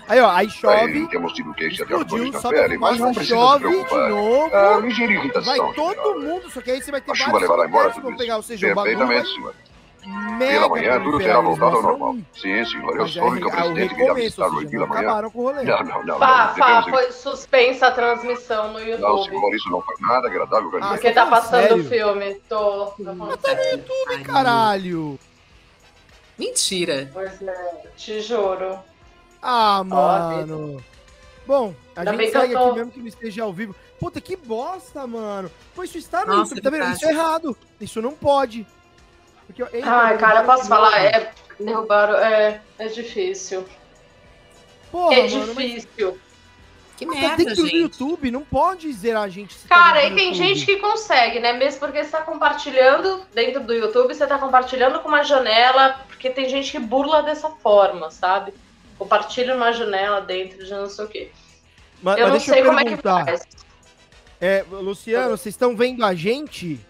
Aí, ó, aí Aí, chove, temos tido queixa de explodiu, sobe pele, mas não fumaça, precisa se chove de preocupar. novo. Ah, vai todo general. mundo, só que aí você vai ter A chuva levará embora tudo isso. pegar, ou seja, o bagulho vai Perfeitamente, senhor. Mega Pela manhã, tudo eles voltado ao mostram normal. Sim, senhor, eu já que o é o presidente virá recomeço, visitar Edil não amanhã. acabaram com o rolê. Não, não, não. Pá, não, pá, devemos... foi suspensa a transmissão no Não, YouTube. senhor, isso não foi nada agradável. Ah, Porque tá tá passando o filme. Tô. tô falando sério. Ai, Caralho! Mentira. Pois é, te juro. Ah, mano. Bom, a Ainda gente que segue tô- aqui mesmo que não esteja ao vivo. Puta, que bosta, mano. Pô, isso está no Nossa, YouTube, tá vendo? verdade. Isso é errado. Isso não pode. Porque, eita, Ai, cara, derrubaram posso falar? É, derrubaram. É, é difícil. Porra, é mano, mas difícil. Que tá merda, dentro do gente. YouTube, não pode zerar a gente. se tá Cara, dentro e do tem YouTube. gente que consegue, né? Mesmo porque você tá compartilhando dentro do YouTube, você tá compartilhando com uma janela, porque tem gente que burla dessa forma, sabe? Compartilha uma janela dentro de não sei o quê. Mas, Eu mas não deixa sei eu como é que faz. É, Luciano, vocês estão vendo a gente?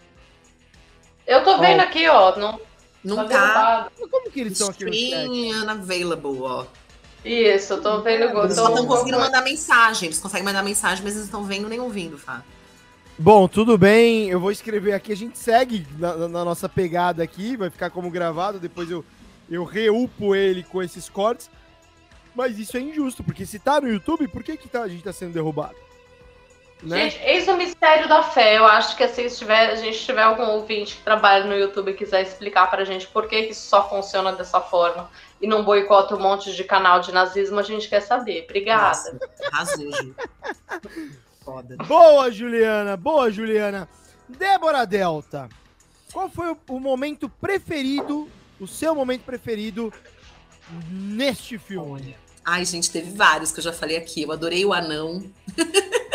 Eu tô vendo aqui, ó. Não, Não tá tá. derrubado. Como que eles estão aqui no unavailable, ó. Isso, eu tô vendo. Eu Eles só estão tô, conseguindo mandar mensagem. Eles conseguem mandar mensagem, mas eles não estão vendo nem ouvindo, Fá. Bom, tudo bem. Eu vou escrever aqui. A gente segue na, na- na nossa pegada aqui. Vai ficar como gravado. Depois eu, eu reupo ele com esses cortes. Mas isso é injusto, porque se tá no YouTube, por que, que tá- a gente tá sendo derrubado? Né? Gente, eis o mistério da fé. Eu acho que assim, se tiver, a gente tiver algum ouvinte que trabalha no YouTube e quiser explicar pra gente por que, que isso só funciona dessa forma e não boicota um monte de canal de nazismo, a gente quer saber. Obrigada. Nossa, arrasou, Ju. Foda. Boa, Juliana. Boa, Juliana. Débora Delta. Qual foi o, o momento preferido, o seu momento preferido neste filme? Ai, gente, teve vários que eu já falei aqui. Eu adorei o anão.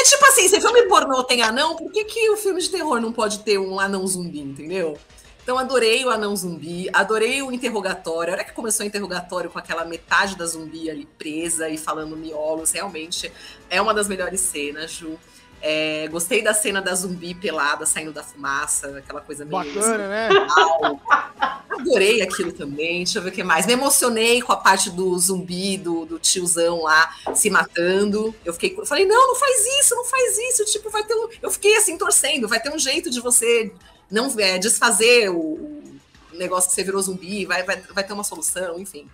é tipo assim, se filme pornô tem anão, por que, que o filme de terror não pode ter um anão zumbi, entendeu? Então, adorei o anão zumbi, adorei o interrogatório. A hora que começou o interrogatório com aquela metade da zumbi ali presa e falando miolos, realmente é uma das melhores cenas, Ju. É, gostei da cena da zumbi pelada saindo da fumaça, aquela coisa meio. Bacana, né? Adorei aquilo também. Deixa eu ver o que mais. Me emocionei com a parte do zumbi, do, do tiozão lá se matando. Eu fiquei, eu falei, não, não faz isso, não faz isso. Tipo, vai ter um. Eu fiquei assim, torcendo, vai ter um jeito de você não é, desfazer o, o negócio que você virou zumbi, vai, vai, vai ter uma solução, enfim.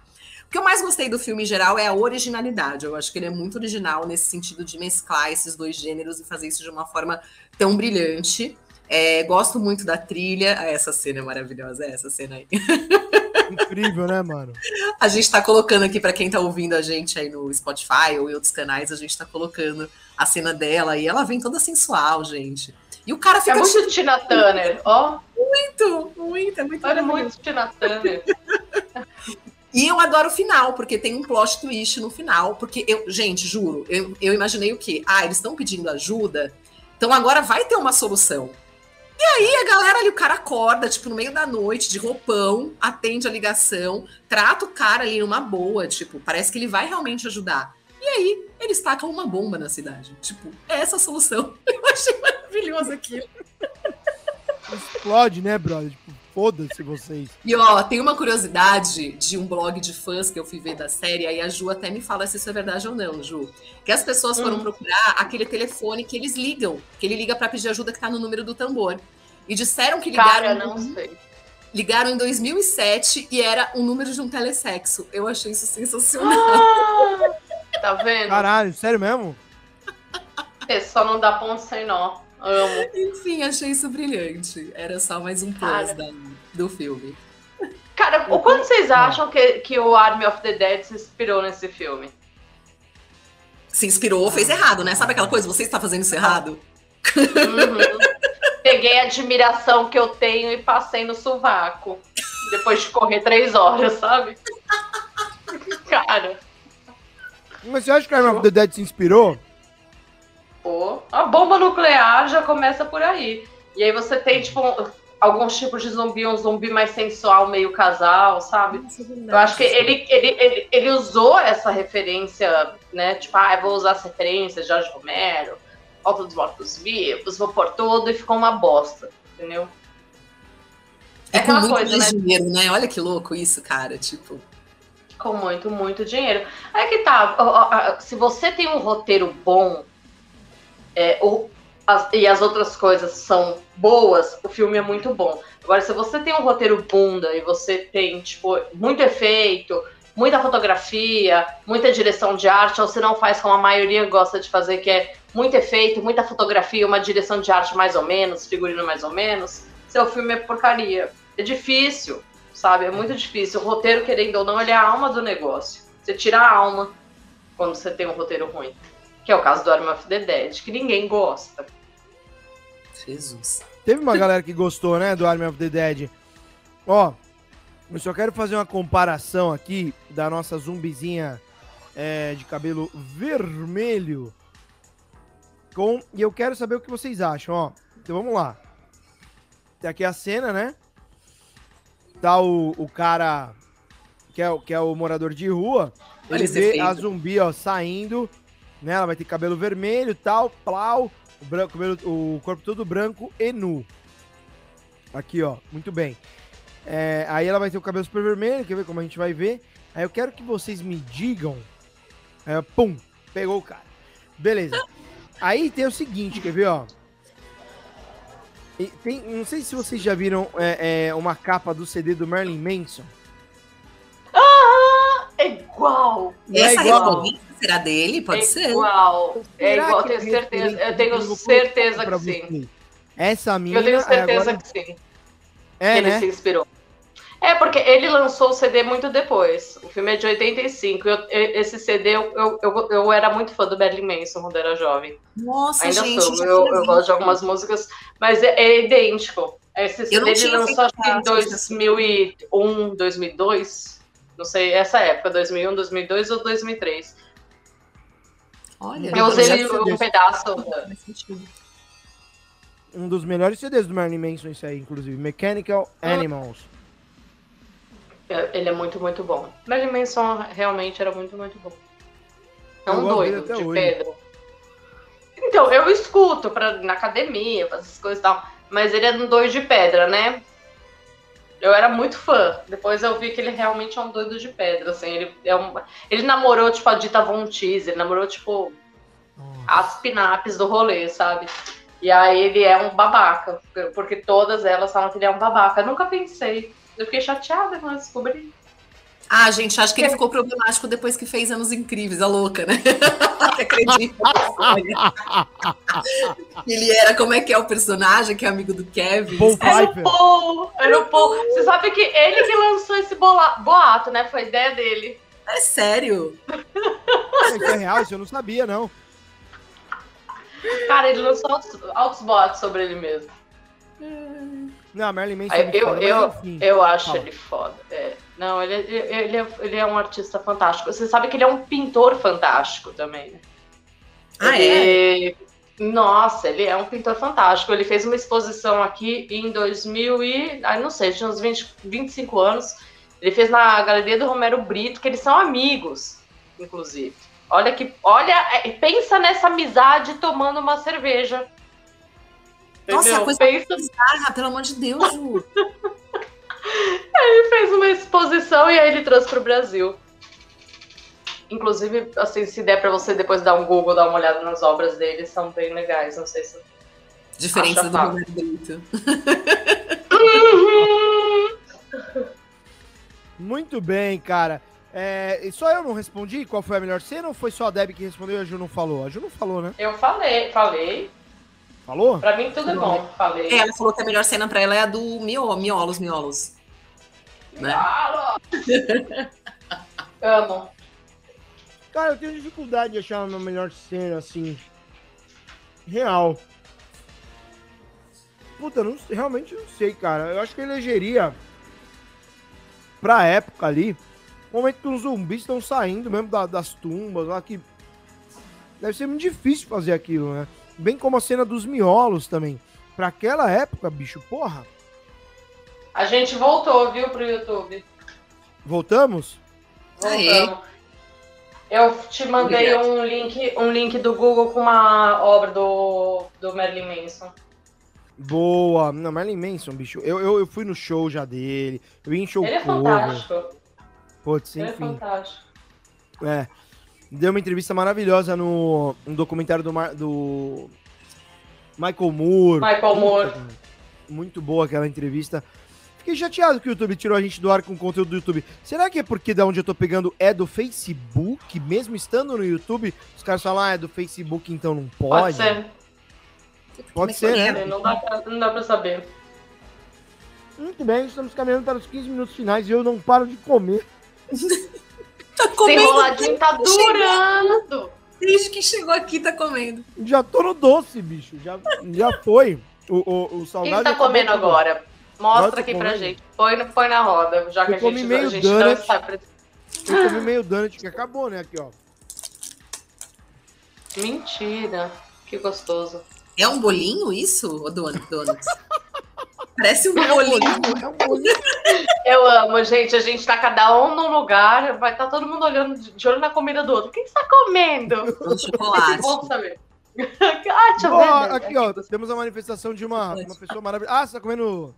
O que eu mais gostei do filme em geral é a originalidade. Eu acho que ele é muito original nesse sentido de mesclar esses dois gêneros e fazer isso de uma forma tão brilhante. É, gosto muito da trilha. Ah, essa cena é maravilhosa, é essa cena aí. Incrível, né, mano? A gente tá colocando aqui, para quem tá ouvindo a gente aí no Spotify ou em outros canais, a gente tá colocando a cena dela e ela vem toda sensual, gente. E o cara É fica muito Tina Turner, ó. muito, muito, é muito Olha muito Tina Turner. E eu adoro o final, porque tem um plot twist no final. Porque eu, gente, juro, eu, eu imaginei o quê? Ah, eles estão pedindo ajuda, então agora vai ter uma solução. E aí a galera ali, o cara acorda, tipo, no meio da noite, de roupão, atende a ligação, trata o cara ali numa boa, tipo, parece que ele vai realmente ajudar. E aí, eles tacam uma bomba na cidade. Tipo, é essa a solução. Eu achei maravilhoso aquilo. Explode, né, brother? Tipo, foda-se vocês. E ó, tem uma curiosidade de um blog de fãs que eu fui ver da série, aí a Ju até me fala se isso é verdade ou não, Ju. Que as pessoas foram Hum. procurar aquele telefone que eles ligam, que ele liga pra pedir ajuda que tá no número do tambor. E disseram que ligaram, Cara, não sei. ligaram em 2007 e era o número de um telesexo. Eu achei isso sensacional. Ah, tá vendo? Caralho, sério mesmo? É, Só não dá ponto sem nó. Amo. Enfim, achei isso brilhante. Era só mais um plus da- do filme. Cara, o quanto vocês acham que, que o Army of the Dead se inspirou nesse filme? Se inspirou, fez errado, né? Sabe aquela coisa? Você está fazendo isso errado? Uhum. Peguei a admiração que eu tenho e passei no sovaco. Depois de correr três horas, sabe? Cara, Mas você acha que a Army of the Dead se inspirou? Pô, a bomba nuclear já começa por aí. E aí você tem, tipo, alguns tipos de zumbi, um zumbi mais sensual, meio casal, sabe? Eu acho que ele, ele, ele, ele usou essa referência, né? Tipo, ah, eu vou usar as referências, Jorge Romero, Alto dos Mortos Vivos, vou pôr tudo e ficou uma bosta, entendeu? É com aquela muito coisa, mais né? dinheiro, né? Olha que louco isso, cara. Tipo, Com muito, muito dinheiro. Aí que tá, se você tem um roteiro bom é, as- e as outras coisas são boas, o filme é muito bom. Agora, se você tem um roteiro bunda e você tem, tipo, muito efeito, muita fotografia, muita direção de arte, ou você não faz como a maioria gosta de fazer, que é muito efeito, muita fotografia, uma direção de arte mais ou menos, figurino mais ou menos, seu filme é porcaria. É difícil, sabe? É muito difícil. O roteiro, querendo ou não, ele é a alma do negócio. Você tira a alma quando você tem um roteiro ruim. Que é o caso do Army of the Dead, que ninguém gosta. Jesus. Teve uma galera que gostou, né, do Army of the Dead. Ó, eu só quero fazer uma comparação aqui da nossa zumbizinha é, de cabelo vermelho com... E eu quero saber o que vocês acham, ó. Então vamos lá. Tem aqui a cena, né? Tá o, o cara que é, o- que é o morador de rua. Ele vê a zumbi, ó, saindo, né? Ela vai ter cabelo vermelho e tal, plau, o, branco, cabelo- o corpo todo branco e nu. Aqui, ó, muito bem. É, aí ela vai ter o cabelo super vermelho, quer ver como a gente vai ver. Aí eu quero que vocês me digam. É, pum, pegou o cara. Beleza. Aí tem o seguinte, quer ver, ó. Tem, não sei se vocês já viram é, é, uma capa do CD do Marilyn Manson. Ah, é igual. Não é Essa igual. Será dele? Pode é ser. igual. É Será igual, tenho certeza. Eu tenho certeza que sim. Essa mina Eu tenho é certeza agora- que sim. é, ele né? se inspirou. É, porque ele lançou o CD muito depois. O filme é de 85. Eu, eu- esse CD, eu, eu, eu, eu era muito fã do Marilyn Manson quando era jovem. Nossa, Ainda gente. sou. Eu, eu gosto de algumas músicas, mas é, é idêntico. Esse Eu CD ele lançou acho que em feito essa 2001, 2002. Não sei, essa época, 2001, 2002 ou 2003. Olha, Eu usei um pedaço. Um dos melhores CDs do Marilyn Manson, isso aí, inclusive. Mechanical Animals. É, Ele é muito, muito bom. Marilyn Manson realmente era muito, muito bom. É um doido de hoje. pedra. Então, eu escuto pra, na academia, fazer essas coisas e tal. Mas ele é um doido de pedra, né? Eu era muito fã. Depois eu vi que ele realmente é um doido de pedra, assim. Ele, é um, ele namorou, tipo, a Dita Von Teese. Ele namorou, tipo, as pinapes do rolê, sabe? E aí ele é um babaca. Porque todas elas falam que ele é um babaca. Eu nunca pensei. Eu fiquei chateada quando eu descobri. Ah, gente, acho que ele ficou problemático depois que fez Anos Incríveis, a louca, né? Acredito. ele era, como é que é o personagem que é amigo do Kevin? Paul Era o Piper. Paul, era o Paul. Você sabe que ele que lançou esse bola- boato, né? Foi ideia dele. É sério? Isso é real, isso eu não sabia, não. Cara, ele lançou altos, altos boatos sobre ele mesmo. Não, Marilyn Manson é eu, foda, eu, mas enfim. eu acho ele foda. É. Não, ele, ele, ele é, ele é um artista fantástico. Você sabe que ele é um pintor fantástico também, né? Ah, é? Ele- Nossa, ele é um pintor fantástico. Ele fez uma exposição aqui em 2000 e... Ah, não sei, tinha uns 20, 25 anos. Ele fez na Galeria do Romero Brito, que eles são amigos, inclusive. Olha que... Olha, é, pensa nessa amizade tomando uma cerveja. Nossa, Entendeu? a coisa Pensa bizarra, pelo amor de Deus, Ju. Ele fez uma exposição e aí ele trouxe pro Brasil. Inclusive, assim, se der pra você depois dar um Google, dar uma olhada nas obras dele, são bem legais. Não sei se. Diferença do fácil. Roberto Brito. Muito bem, cara. É, e só eu não respondi qual foi a melhor cena ou foi só a Deb que respondeu e a Ju não falou? A Ju não falou, né? Eu falei, falei. Falou? Pra mim tudo é bom. Falei. É, ela falou que a melhor cena pra ela é a do Mio, Miolos, Miolos. Né? Amo. Cara, eu tenho dificuldade de achar uma melhor cena, assim. Real. Puta, eu não, realmente não sei, cara. Eu acho que eu elegeria. Pra época ali. O momento que os zumbis estão saindo mesmo da- das tumbas lá, que. Deve ser muito difícil fazer aquilo, né? Bem como a cena dos miolos também. Pra aquela época, bicho, porra. A gente voltou, viu, pro YouTube. Voltamos? Aê. Voltamos. Eu te mandei um link, um link do Google com uma obra do, do Marilyn Manson. Boa. Não, Marilyn Manson, bicho. Eu, eu, eu fui no show já dele. Eu ia em show Ele é cover. fantástico. Putz, Ele é fantástico. É. Deu uma entrevista maravilhosa no, no documentário do, Mar- do Michael Moore. Michael Moore. cara. Muito boa aquela entrevista. Fiquei chateado que o YouTube tirou a gente do ar com conteúdo do YouTube. Será que é porque da onde eu tô pegando é do Facebook? Mesmo estando no YouTube, os caras falam, ah, é do Facebook, então não pode? Pode ser. Pode ser, né? Não dá, pra, não dá pra saber. Muito bem, estamos caminhando para os 15 minutos finais e eu não paro de comer. Tá comendo. enroladinho tá durando. Desde que chegou aqui, tá comendo. Já tô no doce, bicho. Já, já foi. O, o, o O que saudade você tá comendo com- agora? Mostra aqui pra gente. Põe, põe na roda, já que Eu a gente, meio a gente não sabe. Eu comi meio donut que acabou, né? Aqui, ó. Mentira. Que gostoso. É um bolinho isso, ô Don- Donuts? Parece um É um bolinho. bolinho, é um bolinho. Eu amo, gente. A gente tá cada um num lugar. Vai estar todo mundo olhando de olho na comida do outro. O que você tá comendo? Um chocolate. Bom saber. ah, deixa eu Ó, ver. aqui, ó. Temos a manifestação de uma, uma pessoa maravilhosa. Ah, você tá comendo.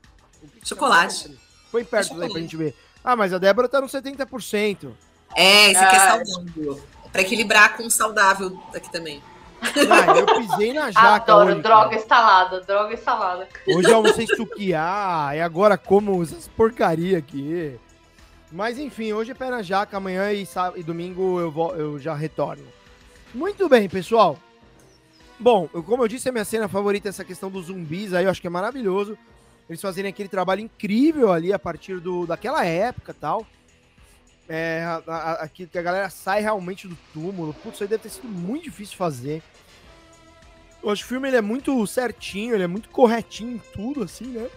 Chocolate. Põe perto daí pra gente ver. Ah, mas a Débora tá no 70%. É, esse aqui é Ah. saudável. Pra equilibrar com o saudável aqui também. Ah, eu pisei na jaca Adoro hoje. droga cara. instalada, droga instalada. Hoje eu almocei suquiá e agora como essas porcaria aqui. Mas enfim, hoje é pé na jaca, amanhã e, sá- e domingo eu, vou, eu já retorno. Muito bem, pessoal. Bom, eu- como eu disse, a minha cena favorita é essa questão dos zumbis aí, eu acho que é maravilhoso. Eles fazerem aquele trabalho incrível ali a partir do, daquela época tal. É, que a galera sai realmente do túmulo. Putz, isso aí deve ter sido muito difícil fazer. Eu acho que o filme ele é muito certinho, ele é muito corretinho em tudo, assim, né?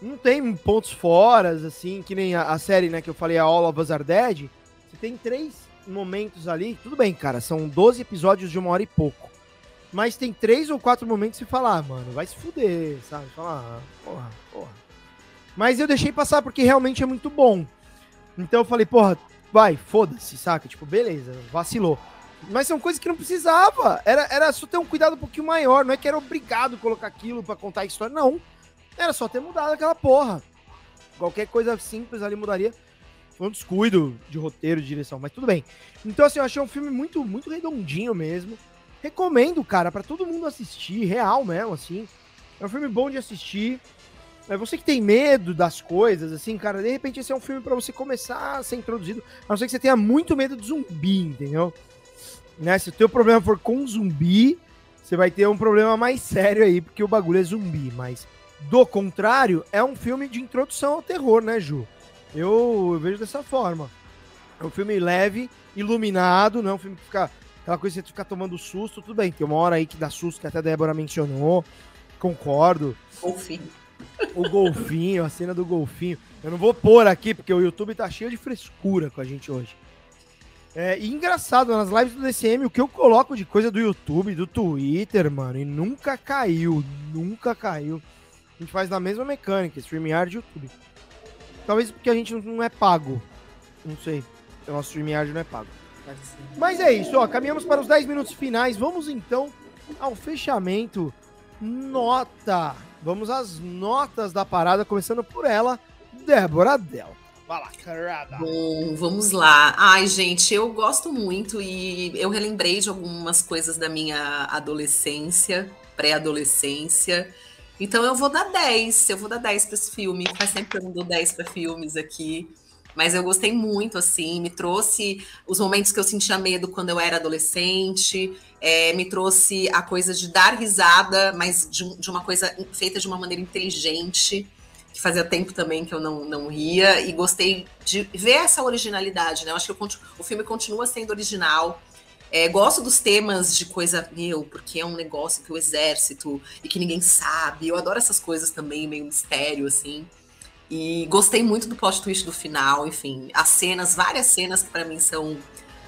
Não tem pontos foras, assim, que nem a, a série, né, que eu falei, a All of Us Are Dead. Você tem três momentos ali. Tudo bem, cara, são 12 episódios de uma hora e pouco. Mas tem três ou quatro momentos que você fala, ah, mano, vai se fuder, sabe? Fala, ah, porra, porra. Mas eu deixei passar porque realmente é muito bom. Então eu falei, porra, vai, foda-se, saca? Tipo, beleza, vacilou. Mas são coisas que não precisava. Era, era só ter um cuidado um pouquinho maior. Não é que era obrigado colocar aquilo para contar a história, não. Era só ter mudado aquela porra. Qualquer coisa simples ali mudaria. Foi um descuido de roteiro, de direção, mas tudo bem. Então, assim, eu achei um filme muito, muito redondinho mesmo. Recomendo, cara, para todo mundo assistir, real mesmo, assim. É um filme bom de assistir. É você que tem medo das coisas, assim, cara, de repente esse é um filme para você começar a ser introduzido. A não ser que você tenha muito medo de zumbi, entendeu? Né? Se o teu problema for com zumbi, você vai ter um problema mais sério aí, porque o bagulho é zumbi. Mas, do contrário, é um filme de introdução ao terror, né, Ju? Eu, eu vejo dessa forma. É um filme leve, iluminado, não é um filme que fica. Aquela coisa que você fica tomando susto, tudo bem. Tem uma hora aí que dá susto, que até a Débora mencionou. Concordo. Golfinho. O golfinho, a cena do golfinho. Eu não vou pôr aqui, porque o YouTube tá cheio de frescura com a gente hoje. É, e engraçado, nas lives do DCM, o que eu coloco de coisa do YouTube, do Twitter, mano, e nunca caiu, nunca caiu. A gente faz na mesma mecânica, StreamYard e YouTube. Talvez porque a gente não é pago. Não sei. O nosso StreamYard não é pago. Mas é isso, ó. Caminhamos para os 10 minutos finais. Vamos então ao fechamento. Nota. Vamos às notas da parada, começando por ela, Débora Del. Vai lá. Bom, vamos lá. Ai, gente, eu gosto muito e eu relembrei de algumas coisas da minha adolescência, pré-adolescência. Então eu vou dar 10. Eu vou dar 10 para esse filme. Faz tempo que eu não dou 10 para filmes aqui. Mas eu gostei muito, assim, me trouxe os momentos que eu sentia medo quando eu era adolescente, é, me trouxe a coisa de dar risada, mas de, de uma coisa feita de uma maneira inteligente que fazia tempo também que eu não, não ria, e gostei de ver essa originalidade, né? Eu acho que eu, o filme continua sendo original. É, gosto dos temas de coisa, meu, porque é um negócio que o exército e que ninguém sabe. Eu adoro essas coisas também, meio mistério, assim. E gostei muito do plot twist do final, enfim. As cenas, várias cenas que para mim são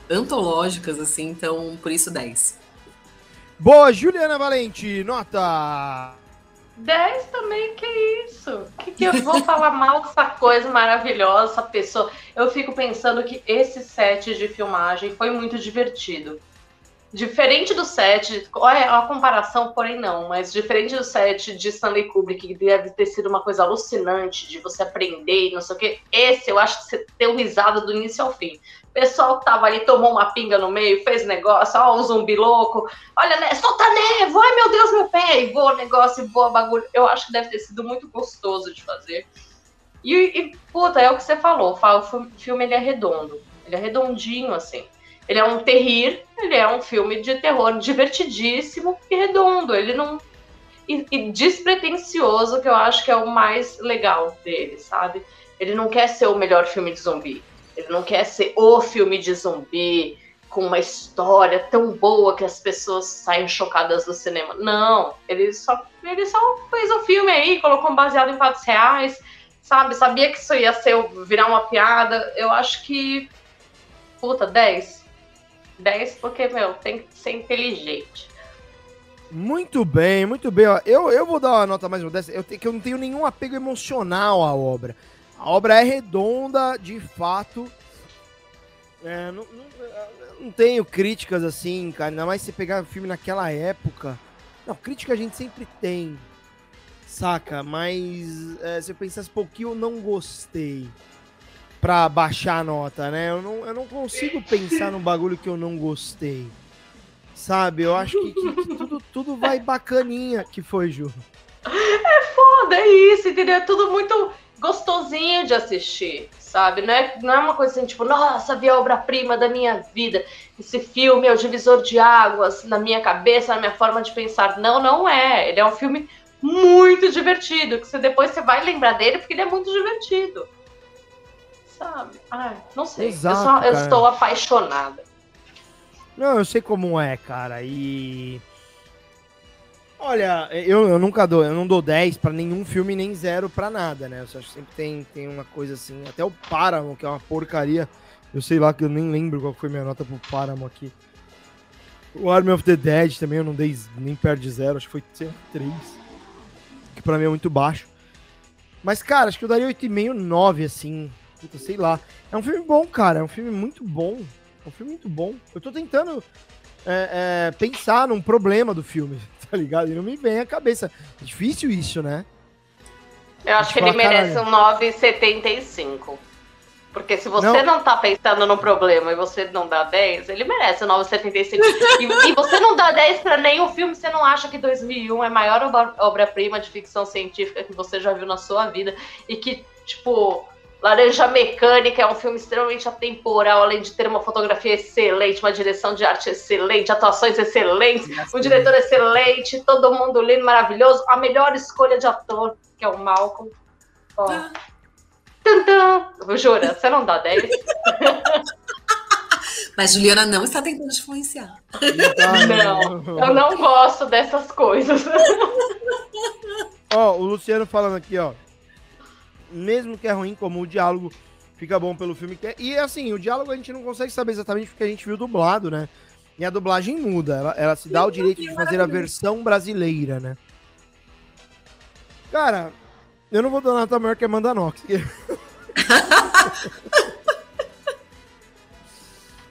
antológicas, assim, então por isso 10. Boa, Juliana Valente, nota! 10 também, que isso? Que, que eu vou falar mal dessa coisa maravilhosa, essa pessoa? Eu fico pensando que esse set de filmagem foi muito divertido. Diferente do set, olha a comparação, porém não, mas diferente do set de Stanley Kubrick, que deve ter sido uma coisa alucinante de você aprender e não sei o que, esse eu acho que você deu risada do início ao fim pessoal que tava ali tomou uma pinga no meio, fez negócio, ó, o zumbi louco, olha, né, solta nevo, ai meu Deus, meu pé, e voa negócio, e voa bagulho. Eu acho que deve ter sido muito gostoso de fazer. E, e puta, é o que você falou, o filme ele é redondo, ele é redondinho, assim. Ele é um terrir, ele é um filme de terror divertidíssimo e redondo, ele não... E, e despretensioso, que eu acho que é o mais legal dele, sabe? Ele não quer ser o melhor filme de zumbi ele não quer ser o filme de zumbi com uma história tão boa que as pessoas saem chocadas do cinema. Não, ele só, ele só fez um filme aí, colocou um baseado em fatos reais, sabe? Sabia que isso ia ser virar uma piada. Eu acho que puta, 10. 10 porque, meu, tem que ser inteligente. Muito bem, muito bem. Eu, eu vou dar uma nota mais modesta. Eu, que eu não tenho nenhum apego emocional à obra. A obra é redonda, de fato. É, não, não, não, tenho críticas assim, cara. Ainda mais se pegar o filme naquela época. Não, crítica a gente sempre tem, saca? Mas é, se eu pensasse, que eu não gostei pra baixar a nota, né? Eu não, eu não consigo pensar num bagulho que eu não gostei. Sabe? Eu acho que, que, que tudo, tudo vai bacaninha que foi, Ju. É foda, é isso, entendeu? É tudo muito gostosinho de assistir, sabe? Não é, não é uma coisa assim, tipo, nossa, vi a obra-prima da minha vida. Esse filme é o divisor de águas na minha cabeça, na minha forma de pensar. Não, não é. Ele é um filme muito divertido, que você depois você vai lembrar dele porque ele é muito divertido. Sabe? Ai, não sei. Exato, eu, só, eu estou apaixonada. Não, eu sei como é, cara. E Olha, eu, eu nunca dou, eu não dou 10 para nenhum filme nem zero para nada, né? Eu acho que sempre tem, tem uma coisa assim, até o Paramount, que é uma porcaria. Eu sei lá que eu nem lembro qual foi minha nota pro Paramount aqui. O Army of the Dead também eu não dei nem perto de zero, acho que foi 3. Que pra mim é muito baixo. Mas, cara, acho que eu daria 8,5, 9, assim. Puta, sei lá. É um filme bom, cara. É um filme muito bom. É um filme muito bom. Eu tô tentando é, é, pensar num problema do filme, tá ligado? E não me vem à cabeça. É difícil isso, né? Eu acho que ele merece um 9,75. Porque se você não. não tá pensando no problema e você não dá 10, ele merece um 9,75. e, e você não dá 10 para nenhum filme, você não acha que 2001 é a maior obra-prima de ficção científica que você já viu na sua vida e que, tipo, Laranja Mecânica é um filme extremamente atemporal, além de ter uma fotografia excelente, uma direção de arte excelente, atuações excelentes, um diretor excelente, todo mundo lindo, maravilhoso. A melhor escolha de ator, que é o Malcolm. Ó. Ah. Jura, você não dá 10? Mas Juliana não está tentando influenciar. Não, eu não gosto dessas coisas. Ó, o Luciano falando aqui, ó. Mesmo que é ruim, como o diálogo fica bom pelo filme que é. E assim, o diálogo a gente não consegue saber exatamente porque a gente viu dublado, né? E a dublagem muda, ela, ela se dá o direito de fazer a versão brasileira, né? Cara, eu não vou dar nota maior que a Amanda Knox.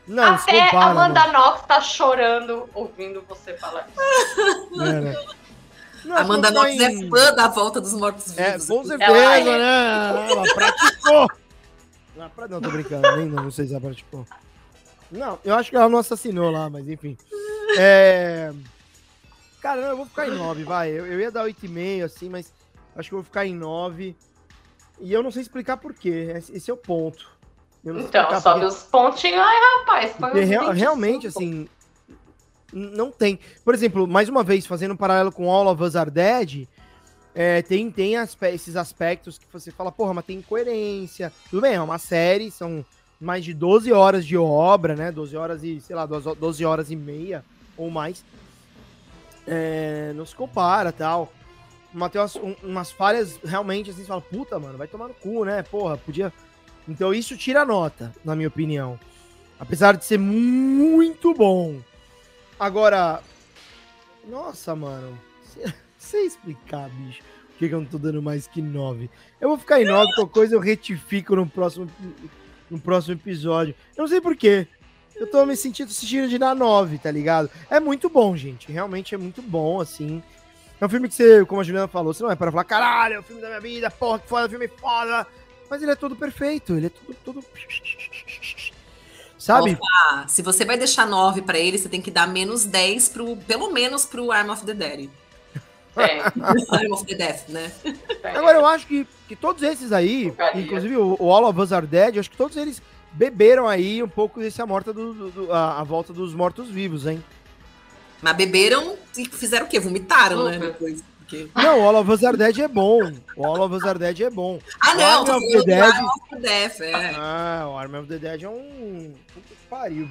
Não, Até a Amanda Knox tá chorando ouvindo você falar isso. É, né? Não, Amanda Knox em... é fã da volta dos mortos-vivos. É, com certeza, ela é... né? Ela praticou. Não, não, tô brincando, nem não, não sei se ela praticou. Não, eu acho que ela não assassinou lá, mas enfim. É... Cara, eu vou ficar em 9, vai. Eu, eu ia dar 8,5, assim, mas acho que eu vou ficar em 9. E eu não sei explicar por quê. Esse é o ponto. Então, sobe os pontinhos aí, rapaz. Real, realmente, assim, não tem. Por exemplo, mais uma vez, fazendo um paralelo com All of Us Are Dead, é, tem, tem aspe esses aspectos que você fala, porra, mas tem incoerência. Tudo bem, é uma série, são mais de 12 horas de obra, né? 12 horas e, sei lá, 12 horas e meia ou mais. É, não se compara tal. Mas tem umas, um, umas falhas realmente assim, você fala, puta, mano, vai tomar no cu, né? Porra, podia. Então isso tira nota, na minha opinião. Apesar de ser muito bom. Agora, nossa, mano, sei explicar, bicho, por que, eu não tô dando mais que 9. Eu vou ficar em 9, qualquer coisa eu retifico no próximo, no próximo episódio. Eu não sei porquê. Eu tô me sentindo sentindo de dar 9, tá ligado? É muito bom, gente. Realmente é muito bom, assim. É um filme que você, como a Juliana falou, você não é para falar, caralho, é o filme da minha vida, porra, que foda, filme foda. Mas ele é todo perfeito, ele é tudo... Sabe? Opa, se você vai deixar 9 para ele, você tem que dar menos 10 pro, pelo menos pro Arm of the Dead. É. Arm of the Death, né? Agora, eu acho que, que todos esses aí, inclusive o, o All of Us Are Dead, eu acho que todos eles beberam aí um pouco desse a morta do, do, do a, a, volta dos mortos-vivos, hein? Mas beberam e fizeram o quê? Vomitaram, né? Depois. Porque... Não, o All of Us Are Dead é bom. O All of Us Are Dead é bom. Ah, não, o Arm of the Dead. Arm of the Death, é. Ah, o Arm of the Dead é um. Puta que pariu.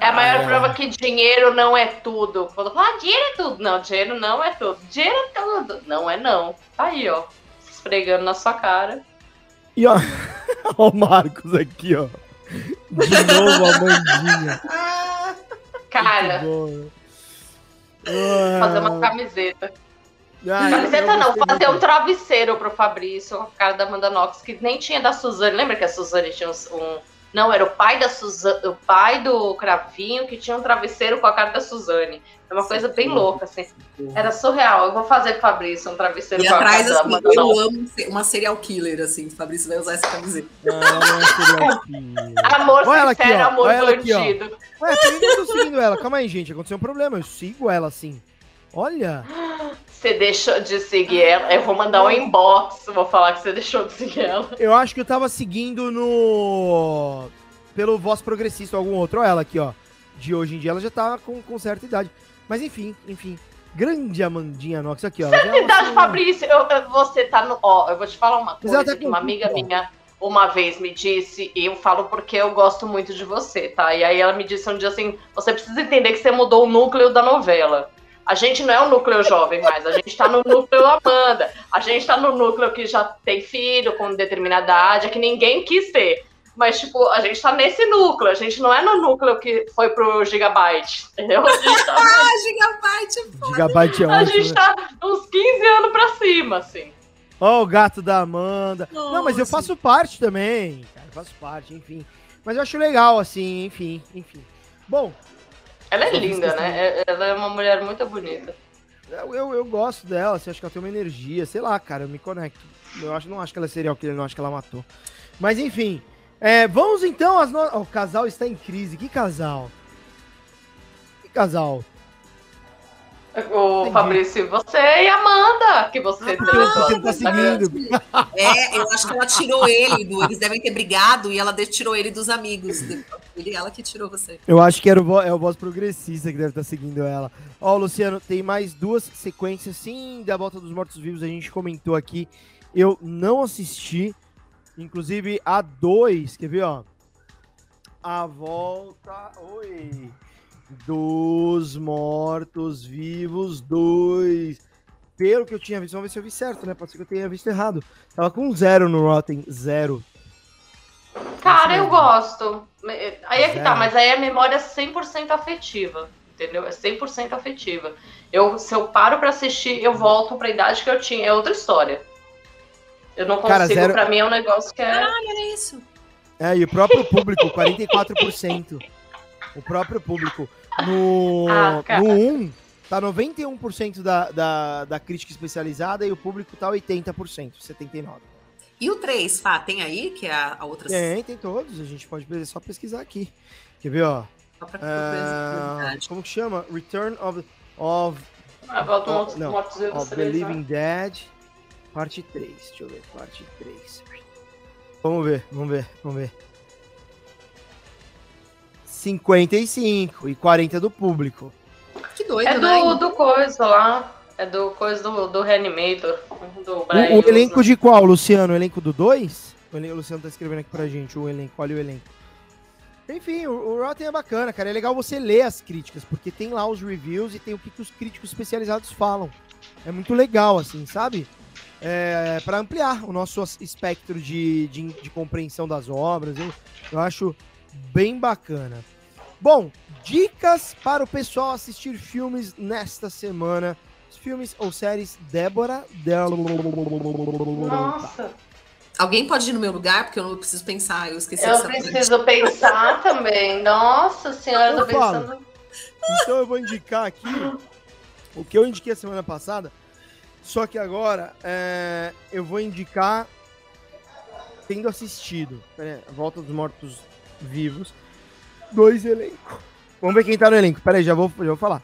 É a maior ah, prova que dinheiro não é tudo. Fala ah, dinheiro é tudo. Não, dinheiro não é tudo. Dinheiro é tudo. Não é não. Tá aí, ó. Esfregando na sua cara. E ó, ó o Marcos aqui, ó. De novo a Mandinha. Cara. Fazer uma camiseta. Ai, camiseta não, fazer um travesseiro pro Fabrício, a cara da Amanda Knox, que nem tinha da Suzane. Lembra que a Suzane tinha um. Não, era o pai da Suzane, o pai do Cravinho que tinha um travesseiro com a cara da Suzane. É uma coisa bem louca, assim. Era surreal. Eu vou fazer pro Fabrício um travesseiro e com atrás, a cara assim, da Eu amo uma serial killer, assim. O Fabrício vai usar essa camiseta. Não, não é serial killer. Amor Olha sincero, aqui, amor bandido. Aqui, Ué, eu nem tô seguindo ela. Calma aí, gente. Aconteceu um problema. Eu sigo ela assim. Olha. Você deixou de seguir ela. Eu vou mandar um inbox. Vou falar que você deixou de seguir ela. Eu acho que eu tava seguindo no. Pelo Voz Progressista ou algum outro. Olha ela aqui, ó. De hoje em dia ela já tá com, com certa idade. Mas enfim, enfim. Grande Amandinha Nox aqui, ó. Certa idade, Fabrício. Eu, eu, você tá no. Ó, eu vou te falar uma coisa. Tá que uma amiga minha uma vez me disse, e eu falo porque eu gosto muito de você, tá? E aí ela me disse um dia assim: você precisa entender que você mudou o núcleo da novela. A gente não é o núcleo jovem mais, a gente tá no núcleo Amanda. A gente tá no núcleo que já tem filho com determinada idade, é que ninguém quis ter. Mas, tipo, a gente tá nesse núcleo, a gente não é no núcleo que foi pro Gigabyte, entendeu? A gente tá, Ah, Gigabyte é foda. Gigabyte é a ótimo. gente né? tá uns 15 anos pra cima, assim. Ó, o gato da Amanda. Não, mas eu Nossa. faço parte também. Cara, eu faço parte, enfim. Mas eu acho legal, assim, enfim, enfim. Bom, Ela é linda, né? É- Ela é uma mulher muito bonita. eu, eu, eu gosto dela, assim, acho que ela tem uma energia, sei lá, cara, eu me conecto. Eu acho, não acho que ela é serial killer, não acho que ela matou. Mas enfim, é, vamos então às no... ó, o casal está em crise. Que casal? Que casal? O Entendi. Fabrício, você e a Amanda, que você Porque você tá seguindo. É, eu acho que ela tirou ele, do, eles devem ter brigado e ela tirou ele dos amigos. Ele, ela que tirou você. Eu acho que era o, é o boss progressista que deve estar seguindo ela. Ó, Luciano, tem mais duas sequências, sim, da Volta dos Mortos-Vivos, a gente comentou aqui. Eu não assisti, inclusive a dois, quer ver, ó? A Volta, oi, dos Mortos-Vivos 2. Pelo que eu tinha visto, vamos ver se eu vi certo, né? Pode ser que eu tenha visto errado. Tava com zero no Rotten, zero. Cara, eu gosto. Aí é que tá, Zero. mas aí é memória 100% afetiva, entendeu? É 100% afetiva. Eu, se eu paro pra assistir, eu volto pra idade que eu tinha. É outra história. Eu não consigo, Cara, zero- pra mim é um negócio que é... Olha isso. É, e o próprio público, 44%. O próprio público. No, Ah, no 1, tá 91% da, da, da crítica especializada e o público tá 80%, 79%. E o 3, Fá, tem aí, que é a, a outra. Tem, tem todos, a gente pode é só pesquisar aqui. Quer ver, ó? Só pra Ah, como que chama? Return of, of, A volta dos não, of the né? Living Dead, parte 3. Deixa eu ver, parte 3. Vamos ver, vamos ver, vamos ver. 55 e 40 do público. Que doido, É né? do, do coisa lá. É do coisa do, do Reanimator. Do O, Brian o elenco de qual, Luciano? O elenco do 2? O, o Luciano tá escrevendo aqui pra gente o elenco. Olha o elenco. Enfim, o, o Rotten é bacana, cara. É legal você ler as críticas, porque tem lá os reviews e tem o que, que os críticos especializados falam. É muito legal, assim, sabe? É, para ampliar o nosso espectro de, de, de compreensão das obras. Eu, eu acho bem bacana. Bom, dicas para o pessoal assistir filmes nesta semana. Filmes ou séries Débora. Nossa, Alguém pode ir no meu lugar, porque eu não preciso pensar, eu esqueci eu dessa parte. preciso pensar também. Nossa senhora, eu tô falo. pensando. Então eu vou indicar aqui o que eu indiquei a semana passada. Só que agora é, eu vou indicar tendo assistido. A Volta dos Mortos Vivos. Dois elencos. Vamos ver quem tá no elenco. Pera aí, já vou, já vou falar.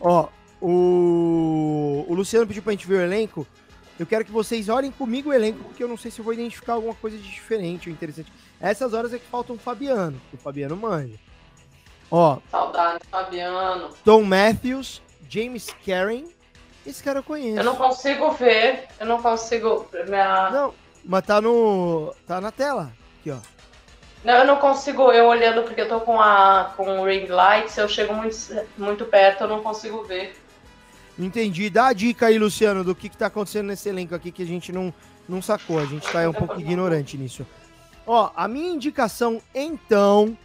Ó, o, o Luciano pediu pra gente ver o elenco. Eu quero que vocês olhem comigo o elenco, porque eu não sei se eu vou identificar alguma coisa de diferente ou interessante. Essas horas é que falta um Fabiano, o Fabiano manja. Ó, Saudade, Fabiano. Tom Matthews, James Karen. Esse cara eu conheço. Eu não consigo ver. Eu não consigo. Minha... Não, mas tá no. tá na tela. Aqui, ó. Não, eu não consigo, eu olhando porque eu tô com a com o ring light, se eu chego muito, muito perto, eu não consigo ver. Entendi. Dá a dica aí, Luciano, do que, que tá acontecendo nesse elenco aqui que a gente não, não sacou. A gente tá um pouco ignorante nisso. Ó, a minha indicação, então,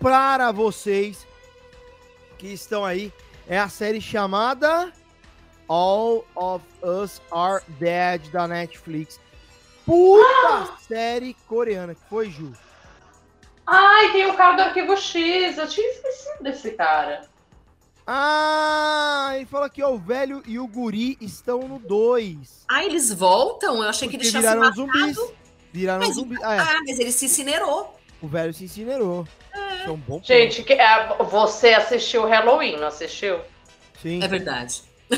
para vocês que estão aí, é a série chamada All of Us Are Dead da Netflix. Puta série coreana. Que foi, Ju? Ai, tem o cara do Arquivo X, eu tinha esquecido desse cara. Ah, ele fala aqui, ó, o velho e o guri estão no 2. Ah, eles voltam? Eu achei que Porque eles tinham se viraram matado. zumbis. Viraram Mas- zumbis. Ah, é. Ah, mas ele se incinerou. O velho se incinerou. Isso é um bom Gente, que, é, você assistiu Halloween, não assistiu? Sim. É verdade. é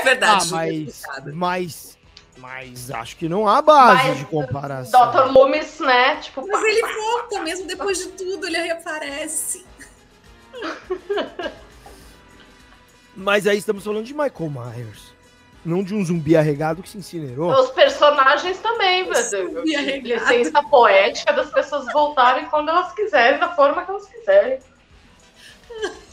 Ah, verdade. mas, Justificado. mas, mas acho que não há base Mas de comparação. Dr. Loomis, né? Tipo, Mas ele volta, mesmo depois de tudo, ele reaparece. Mas aí estamos falando de Michael Myers. Não de um zumbi arregado que se incinerou. os personagens também, meu Zumbi Deus. arregado. Licença poética das pessoas voltarem quando elas quiserem, da forma que elas quiserem.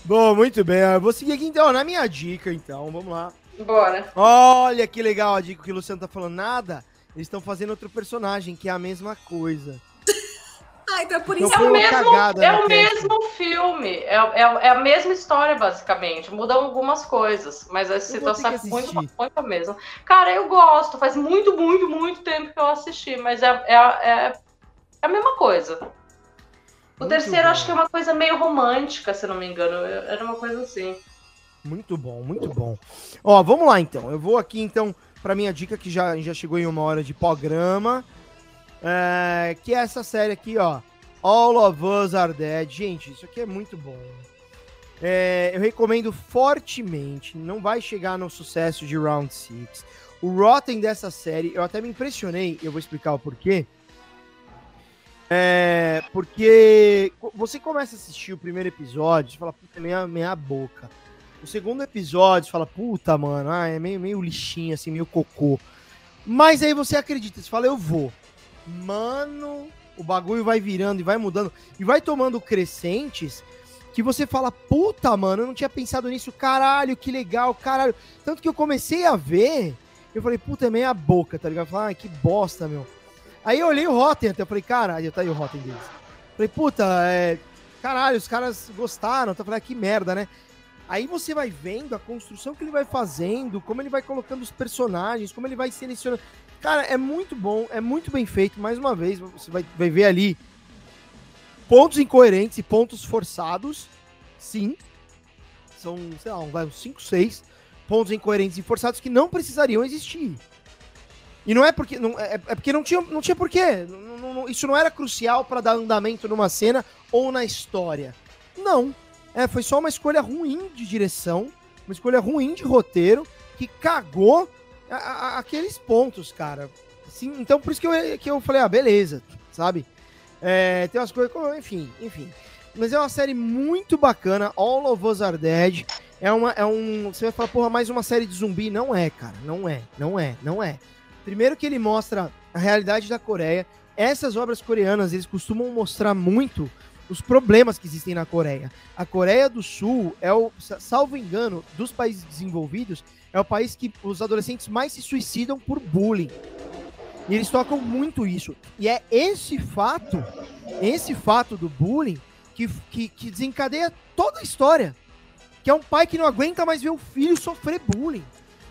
Bom, muito bem. Eu vou seguir aqui então na minha dica, então. Vamos lá. Bora. Olha que legal a dica que o Luciano tá falando. Nada. Eles estão fazendo outro personagem, que é a mesma coisa. Ah, então é por Então isso É foi o mesmo, cagada é o mesmo filme, é, é, é a mesma história, basicamente. Mudam algumas coisas, mas a situação é muito, muito a mesma. Cara, eu gosto, faz muito, muito, muito tempo que eu assisti, mas é, é, é, é a mesma coisa. O Muito terceiro bom. acho que é uma coisa meio romântica, se não me engano. Era uma coisa assim. Muito bom, muito bom. Ó, vamos lá então. Eu vou aqui então para minha dica que já, já chegou em uma hora de programa, é, que é essa série aqui, ó. All of Us Are Dead. Gente, isso aqui é muito bom. É, eu recomendo fortemente. Não vai chegar no sucesso de Round 6. O Rotten dessa série, eu até me impressionei. Eu vou explicar o porquê. É, porque você começa a assistir o primeiro episódio, você fala, puta, meia, meia boca. O segundo episódio, fala, puta, mano, ah, é meio, meio lixinho, assim, meio cocô. Mas aí você acredita, você fala, eu vou. Mano, o bagulho vai virando e vai mudando. E vai tomando crescentes que você fala, puta, mano, eu não tinha pensado nisso, caralho, que legal, caralho. Tanto que eu comecei a ver, eu falei, puta, é meia boca, tá ligado? Eu falei, ai, que bosta, meu. Aí eu olhei o Rotten até, eu falei, caralho, tá aí o Rotten deles. Falei, puta, é. Caralho, os caras gostaram, tá falando, ah, que merda, né? Aí você vai vendo a construção que ele vai fazendo, como ele vai colocando os personagens, como ele vai selecionando. Cara, é muito bom, é muito bem feito. Mais uma vez, você vai, vai ver ali pontos incoerentes e pontos forçados. Sim. São, sei lá, uns 5, 6 pontos incoerentes e forçados que não precisariam existir. E não é porque. Não, é, é porque não tinha, não tinha porquê. Não, não- isso não era crucial para dar andamento numa cena ou na história. Não. É, foi só uma escolha ruim de direção, uma escolha ruim de roteiro, que cagou a- a- aqueles pontos, cara. Assim, então, por isso que eu, que eu falei, ah, beleza, sabe? É, tem umas coisas, enfim, enfim. Mas é uma série muito bacana, All of Us Are Dead. É, uma, é um. Você vai falar, porra, mais uma série de zumbi? Não é, cara. Não é, não é, não é. Primeiro que ele mostra a realidade da Coreia. Essas obras coreanas, eles costumam mostrar muito os problemas que existem na Coreia. A Coreia do Sul é o, sa- salvo engano, dos países desenvolvidos, é o país que os adolescentes mais se suicidam por bullying. E eles tocam muito isso. E é esse fato, esse fato do bullying, que, que, que desencadeia toda a história. Que é um pai que não aguenta mais ver o filho sofrer bullying.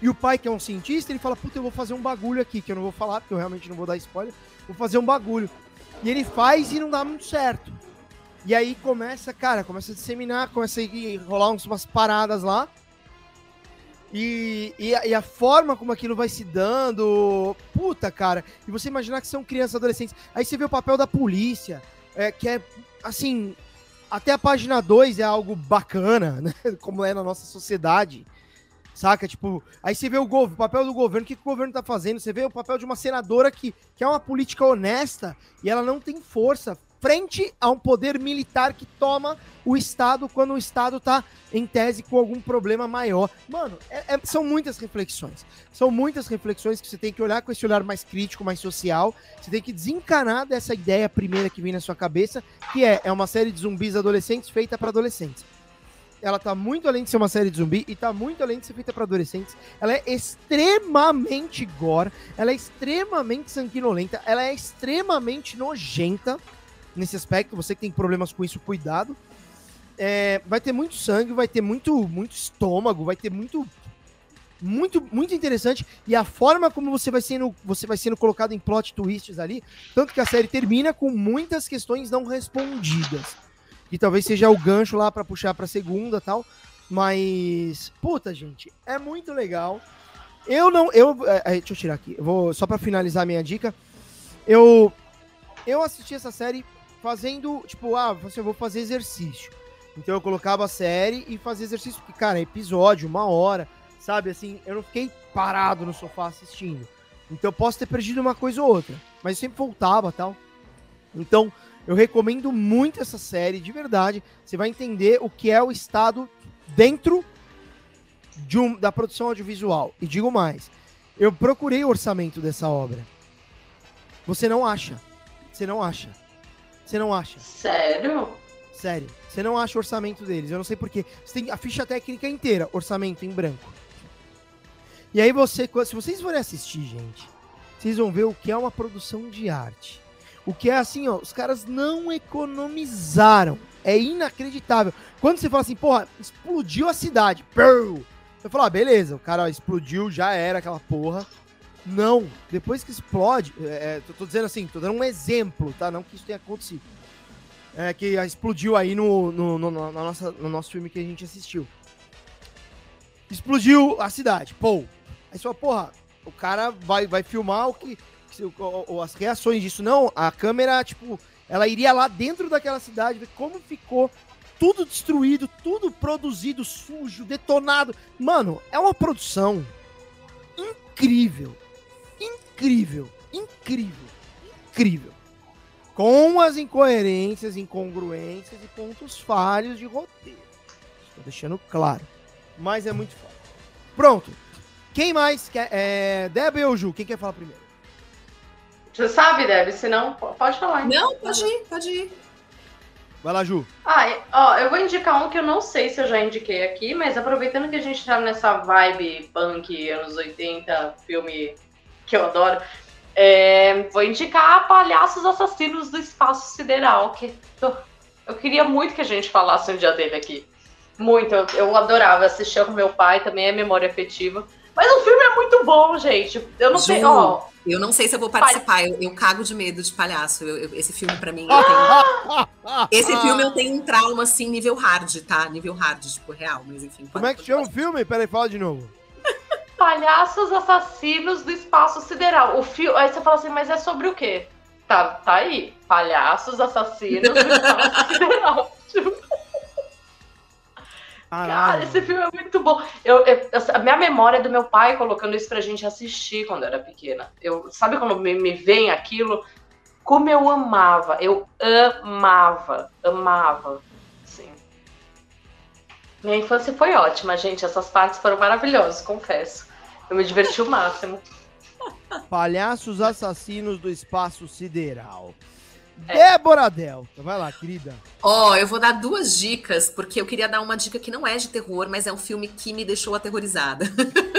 E o pai, que é um cientista, ele fala: Puta, eu vou fazer um bagulho aqui, que eu não vou falar, porque eu realmente não vou dar spoiler. Vou fazer um bagulho. E ele faz e não dá muito certo. E aí começa, cara, começa a disseminar, começa a rolar uns- umas paradas lá. E, e, a, e a forma como aquilo vai se dando. Puta, cara. E você imaginar que são crianças adolescentes. Aí você vê o papel da polícia, é, que é, assim. Até a página 2 é algo bacana, né? Como é na nossa sociedade. Saca? Tipo, aí você vê o, o papel do governo, o que, que o governo tá fazendo? Você vê o papel de uma senadora que, que é uma política honesta e ela não tem força frente a um poder militar que toma o Estado quando o Estado tá em tese com algum problema maior. Mano, é- é- são muitas reflexões. São muitas reflexões que você tem que olhar com esse olhar mais crítico, mais social. Você tem que desencanar dessa ideia primeira que vem na sua cabeça, que é, é uma série de zumbis adolescentes feita para adolescentes. Ela tá muito além de ser uma série de zumbi e tá muito além de ser feita para adolescentes. Ela é extremamente gore, ela é extremamente sanguinolenta, ela é extremamente nojenta nesse aspecto. Você que tem problemas com isso, cuidado. É, vai ter muito sangue, vai ter muito, muito estômago, vai ter muito, muito, muito interessante. E a forma como você vai sendo, você vai sendo colocado em plot twists ali, tanto que a série termina com muitas questões não respondidas. Que talvez seja o gancho lá pra puxar pra segunda tal. Mas, puta, gente, é muito legal. Eu não. Eu, é, é, deixa eu tirar aqui. Eu vou, só pra finalizar a minha dica. Eu, eu assisti essa série fazendo, tipo, ah, você vou fazer exercício. Então eu colocava a série e fazia exercício, porque, cara, episódio, uma hora, sabe? Assim, eu não fiquei parado no sofá assistindo. Então eu posso ter perdido uma coisa ou outra, mas eu sempre voltava tal. Então eu recomendo muito essa série, de verdade. Você vai entender o que é o estado dentro de um, da produção audiovisual. E digo mais, eu procurei o orçamento dessa obra. Você não acha. Você não acha. Você não acha. Sério? Sério. Você não acha o orçamento deles. Eu não sei porquê. Você tem a ficha técnica inteira, orçamento em branco. E aí você, se vocês forem assistir, gente, vocês vão ver o que é uma produção de arte. O que é assim, ó, os caras não economizaram. É inacreditável. Quando você fala assim, porra, explodiu a cidade. Pearl. Você fala, ah, beleza, o cara explodiu, já era aquela porra. Não, depois que explode, é, é, tô, tô dizendo assim, tô dando um exemplo, tá? Não que isso tenha acontecido. É que explodiu aí no, no, no, no, nossa, no nosso filme que a gente assistiu. Explodiu a cidade, pô. Aí fala, porra, o cara vai, vai filmar o que. o- o- as reações disso. Não, a câmera, tipo, ela iria lá dentro daquela cidade, ver como ficou tudo destruído, tudo produzido, sujo, detonado. Mano, é uma produção incrível. Incrível. Incrível. Incrível. Com as incoerências, incongruências e pontos falhos de roteiro. Estou deixando claro. Mas é muito foda. Pronto. Quem mais quer? É... Débora ou Ju? Quem quer falar primeiro? Você sabe, Deb? Se não, pode falar. então. Não, pode ir, pode ir. Vai lá, Ju. Ah, ó, eu vou indicar um que eu não sei se eu já indiquei aqui, mas aproveitando que a gente tá nessa vibe punk, anos 80, filme que eu adoro, é, vou indicar Palhaços Assassinos do Espaço Sideral, que eu, eu queria muito que a gente falasse um dia dele aqui. Muito, eu, eu adorava assistir com meu pai, também é memória afetiva. Mas o filme é muito bom, gente. Eu não sei, ó. Eu não sei se eu vou participar, eu, eu cago de medo de palhaço. Eu- eu- esse filme, pra mim, eu tenho- esse filme eu tenho um trauma, assim, nível hard, tá? Nível hard, tipo, real, mas enfim. Como é que chama o filme? Peraí, fala de novo. Palhaços Assassinos do Espaço Sideral. O filme. Aí você fala assim, mas é sobre o quê? Tá, tá aí. Palhaços Assassinos do Espaço Sideral. Tipo, Cara, Caralho. esse filme é muito bom. Eu, eu- a minha memória é do meu pai colocando isso pra gente assistir quando eu era pequena. Eu, sabe quando me, me vem aquilo? Como eu amava. Eu amava. Amava. Sim. Minha infância foi ótima, gente. Essas partes foram maravilhosas, confesso. Eu me diverti o máximo. Palhaços Assassinos do Espaço Sideral. É. Débora Delta. Vai lá, querida. Ó, eu vou dar duas dicas, porque eu queria dar uma dica que não é de terror, mas é um filme que me deixou aterrorizada.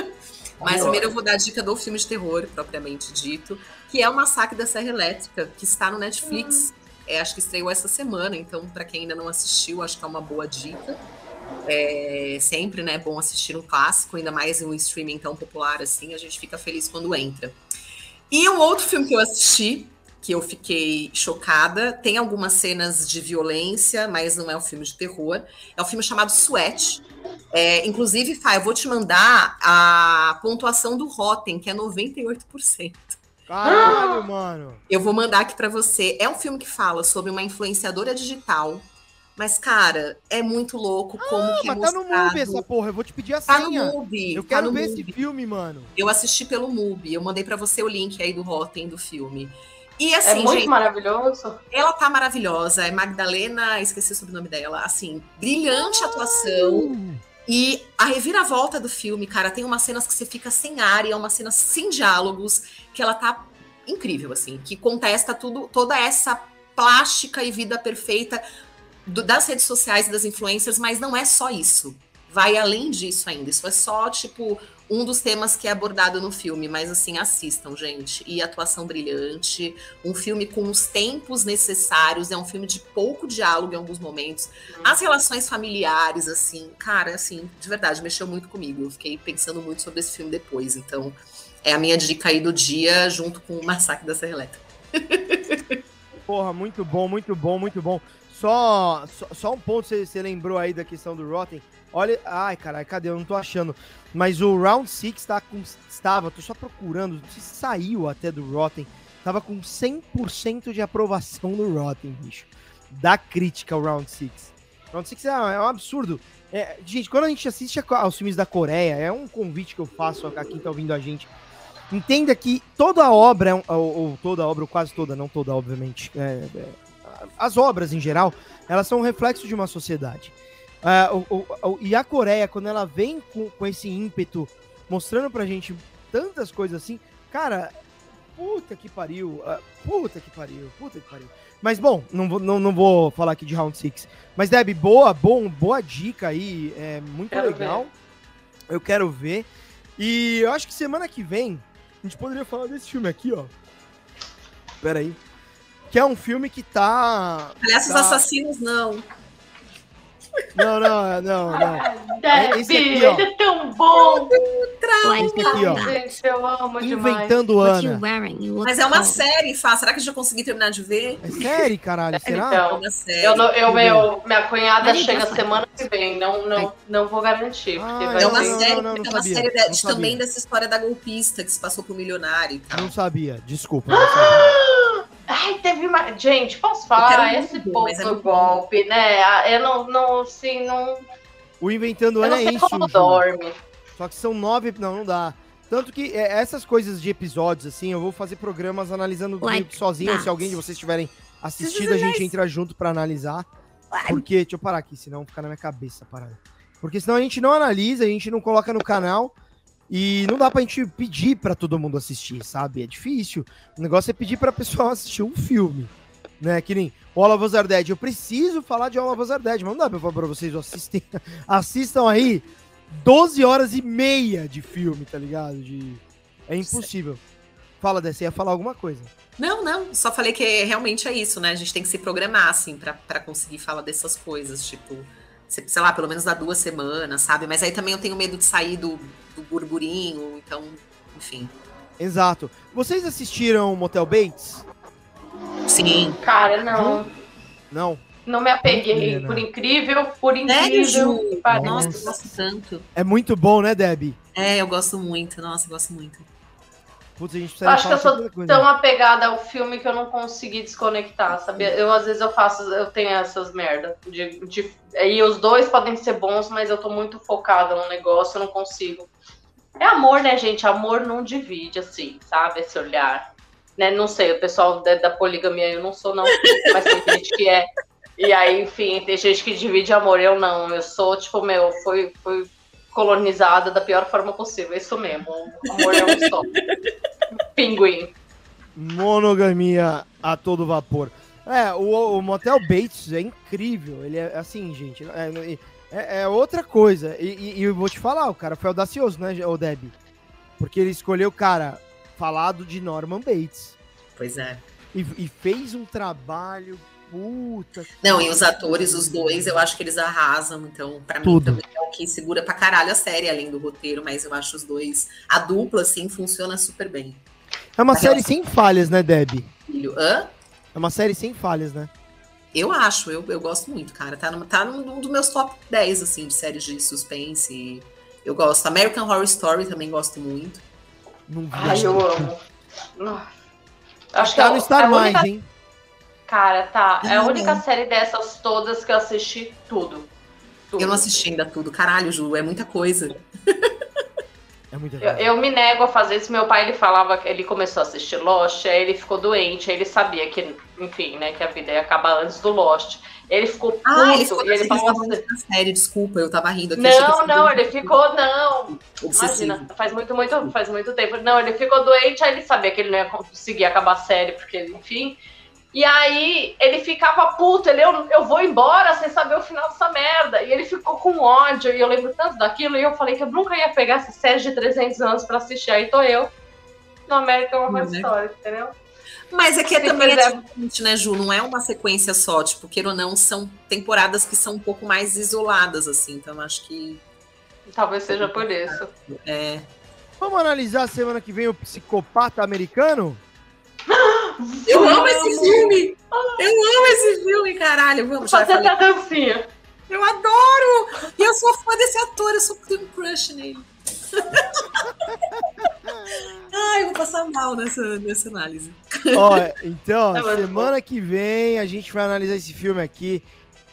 mas primeiro eu vou dar a dica do filme de terror, propriamente dito, que é o Massacre da Serra Elétrica, que está no Netflix. É, acho que estreou essa semana, então, para quem ainda não assistiu, acho que é uma boa dica. É sempre, né, bom assistir um clássico, ainda mais em um streaming tão popular assim, a gente fica feliz quando entra. E um outro filme que eu assisti, que eu fiquei chocada. Tem algumas cenas de violência, mas não é um filme de terror. É um filme chamado Sweat. É, inclusive, Fá, eu vou te mandar a pontuação do Rotten, que é 98%. Caralho, mano. Eu vou mandar aqui pra você. É um filme que fala sobre uma influenciadora digital. Mas, cara, é muito louco como que é Mas tá no mostrado. MUBI essa porra. Eu vou te pedir a Tá no senha. MUBI. Eu tá quero no ver MUBI. esse filme, mano. Eu assisti pelo MUBI. Eu mandei pra você o link aí do Rotten do filme. E É assim, muito gente, maravilhoso. ela tá maravilhosa. É Magdalena, esqueci o sobrenome dela. Assim, brilhante atuação. E a reviravolta do filme, cara, tem umas cenas que você fica sem ar e é uma cena sem diálogos, que ela tá incrível, assim, que contesta tudo, toda essa plástica e vida perfeita do- das redes sociais e das influencers, mas não é só isso. Vai além disso ainda. Isso é só, tipo, um dos temas que é abordado no filme, mas assim, assistam, gente. E atuação brilhante, um filme com os tempos necessários, é um filme de pouco diálogo em alguns momentos. As relações familiares, assim, cara, assim, de verdade, mexeu muito comigo. Eu fiquei pensando muito sobre esse filme depois. Então, é a minha dica aí do dia, junto com o Massacre da Serra Elétrica. Porra, muito bom, muito bom, muito bom. Só, só, só um ponto, você, você lembrou aí da questão do Rotten. Olha, ai, caralho, cadê? Eu não tô achando. Mas o Round 6 tá com, estava, tô só procurando, se saiu até do Rotten. Tava com 100% de aprovação no Rotten, bicho. Da crítica, o Round 6. Round 6 é, é um absurdo. É, gente, quando a gente assiste a- aos filmes da Coreia, é um convite que eu faço a quem tá ouvindo a gente. Entenda que toda obra, é ou, ou toda obra, ou quase toda, não toda, obviamente, é, é, as obras em geral, elas são um reflexo de uma sociedade. Ah, o- o- o- e a Coreia, quando ela vem com, com esse ímpeto, mostrando pra gente tantas coisas assim, cara, puta que pariu, ah, puta que pariu, puta que pariu. Mas bom, não vou, não, não vou falar aqui de Round 6. Mas Deb, boa, bom, boa dica aí, é muito Quero legal. Eu quero ver. E eu acho que semana que vem a gente poderia falar desse filme aqui, ó. Pera aí. Que é um filme que tá. Aliás, os tá- assassinos não. Não, não, não, não. Deve, esse aqui, ó. ele é tão bom. Esse aqui, ó. Gente, eu amo demais. Inventando you Ana. Mas é uma série, Fá. Será que eu já consegui terminar de ver? É série, caralho, será? É Então, uma série. eu, eu, meu, minha cunhada Mas chega semana que vem, não, não, não vou garantir, porque Ah, vai É uma ser... não, série, não, não é uma sabia, série de- também dessa história da golpista que se passou pro milionário e tal. Não sabia, desculpa. não sabia. Ai, teve mais. Gente, posso falar? Esse é do muito golpe, né? Ah, Eu não, não, assim, não. O Inventando Ana é isso, dorme. Só que são nove. Não, não dá. Tanto que é, essas coisas de episódios, assim, eu vou fazer programas analisando Like sozinho. Se alguém de vocês tiverem assistido, a gente entra junto pra analisar. Porque, deixa eu parar aqui, senão fica na minha cabeça parada. Porque senão a gente não analisa, a gente não coloca no canal. E não dá pra gente pedir pra todo mundo assistir, sabe? É difícil. O negócio é pedir pra pessoa assistir um filme. Né? Que nem All of Us Are Dead. Eu preciso falar de All of Us Are Dead, mas não dá pra falar pra vocês assistem, assistam aí 12 horas e meia de filme, tá ligado? De... É impossível. Fala, você ia falar alguma coisa. Não, não, só falei que realmente é isso, né? A gente tem que se programar, assim, pra, pra conseguir falar dessas coisas, tipo, sei lá, pelo menos dá duas semanas, sabe? Mas aí também eu tenho medo de sair do, do burburinho, então, enfim. Exato. Vocês assistiram Motel Bates? Sim. Cara, não. Não. Não me apeguei. Pena. Por incrível, por Sério, incrível. Ju? Nossa, eu gosto tanto. É muito bom, né, Debbie? É, eu gosto muito, nossa, eu gosto muito. Putz, a gente precisa acho que eu sou coisa. tão apegada ao filme que eu não consegui desconectar, sabia? Eu, às vezes, eu faço, eu tenho essas merda. De, de, e os dois podem ser bons, mas eu tô muito focada no negócio, eu não consigo. É amor, né, gente? Amor não divide, assim, sabe? Esse olhar. Né? Não sei, o pessoal da, da poligamia eu não sou, não. Mas tem gente que é. E aí, enfim, tem gente que divide amor, eu não. Eu sou, tipo, meu, fui, fui colonizada da pior forma possível. É isso mesmo. O amor é um só. Pinguim. Monogamia a todo vapor. É, o, o Motel Bates é incrível. Ele é assim, gente. É, é- é outra coisa. E, e- e eu vou te falar, o cara foi audacioso, né, o Deb? Porque ele escolheu, cara, falado de Norman Bates. Pois é. E, e fez um trabalho. Puta. Não, e os atores, os dois, eu acho que eles arrasam. Então, pra mim, também é o que segura pra caralho a série, além do roteiro. Mas eu acho os dois. A dupla, assim, funciona super bem. É uma série eu- sem falhas, né, Deb? Filho, hã? É uma série sem falhas, né? Eu acho, eu, eu gosto muito, cara. Tá, num, tá num, num dos meus top 10, assim, de séries de suspense. Eu gosto. American Horror Story também gosto muito. Não vi. Ai, eu amo. Nossa. Acho Tá que no é Star a única, Mais, hein? Cara, tá. É a única série dessas todas que eu assisti tudo. Tudo. Eu não assisti ainda tudo. Caralho, Ju, é muita coisa. É muita Eu, eu me nego a fazer isso. Meu pai, ele falava que ele começou a assistir Lost, aí ele ficou doente, aí ele sabia que, enfim, né, que a vida ia acabar antes do Lost. Ele ficou puto, Ah, ele ficou e ele falou assim, série, desculpa, eu tava rindo aqui. não, eu não, ele ficou, não, obsessivo. Imagina, faz muito, muito, faz muito tempo. Não, ele ficou doente, aí ele sabia que ele não ia conseguir acabar a série, porque, enfim. E aí ele ficava puto, ele, eu, eu vou embora sem saber o final dessa merda. E ele ficou com ódio, e eu lembro tanto daquilo, e eu falei que eu nunca ia pegar essa série de 300 anos pra assistir. Aí tô eu, no American Horror Uhum. Story, entendeu? Mas é que Se também é fizer- diferente, né, Ju? Não é uma sequência só, tipo, queira ou não, são temporadas que são um pouco mais isoladas, assim. Então acho que Talvez seja por isso. é. Vamos analisar semana que vem o psicopata americano? Eu amo esse filme! Eu amo esse filme, caralho. Vamos, Fazer até a dancinha. Eu adoro! E eu sou fã desse ator, eu sou um crush nele. Ai, eu vou passar mal nessa, nessa análise. Ó, então, bom. semana que vem a gente vai analisar esse filme aqui.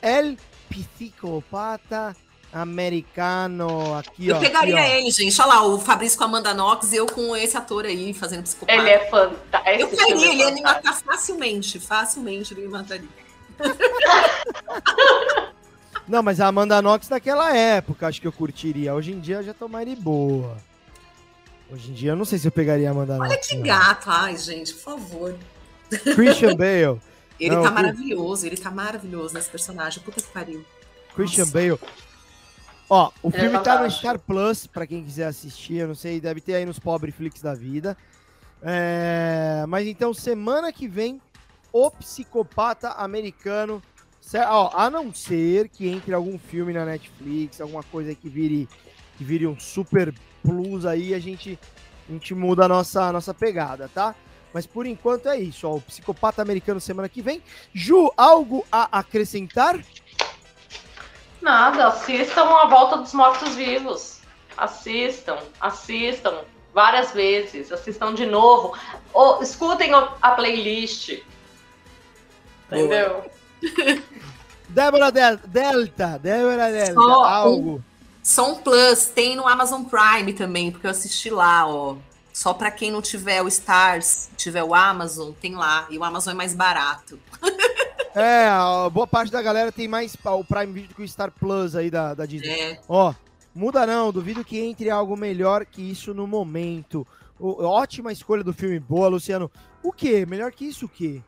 El Psicopata Americano. Aqui, eu ó. pegaria aqui, ó. ele, gente. Olha lá, o Fabrício com a Amanda Knox e eu com esse ator aí fazendo psicopata. Ele é fantástico. Eu Esse filme faria, é ele ia me matar facilmente, facilmente ele me mataria. Não, mas a Amanda Knox naquela época acho que eu curtiria. Hoje em dia eu já tô mais de boa. Hoje em dia eu não sei se eu pegaria a Amanda Olha Knox. que não. gato, ai, gente, por favor. Christian Bale. Ele Não, tá eu- maravilhoso, ele tá maravilhoso nesse personagem. Puta que pariu. Christian Nossa. Bale. Ó, o é filme tá no. Star Plus, pra quem quiser assistir. Eu não sei, deve ter aí nos pobre flix da vida. É, mas então, semana que vem, O Psicopata Americano. Ó, a não ser que entre algum filme na Netflix, alguma coisa que vire, que vire um super plus aí, a gente, a gente muda a nossa, a nossa pegada, tá? Mas por enquanto é isso, ó. O Psicopata Americano semana que vem. Ju, algo a acrescentar? Nada, assistam a Volta dos Mortos-Vivos. Assistam, assistam várias vezes, assistam de novo. Ou escutem a playlist. Entendeu? Débora Del- Delta, Débora Delta, Só um- algo. Som Plus tem no Amazon Prime também, porque eu assisti lá, ó. Só pra quem não tiver o Stars, tiver o Amazon, tem lá. E o Amazon é mais barato. É, a boa parte da galera tem mais o Prime Video que o Star Plus aí da, da Disney. É. Ó, muda não, duvido que entre algo melhor que isso no momento. O- ótima escolha do filme, boa, Luciano. O quê? Melhor que isso o quê?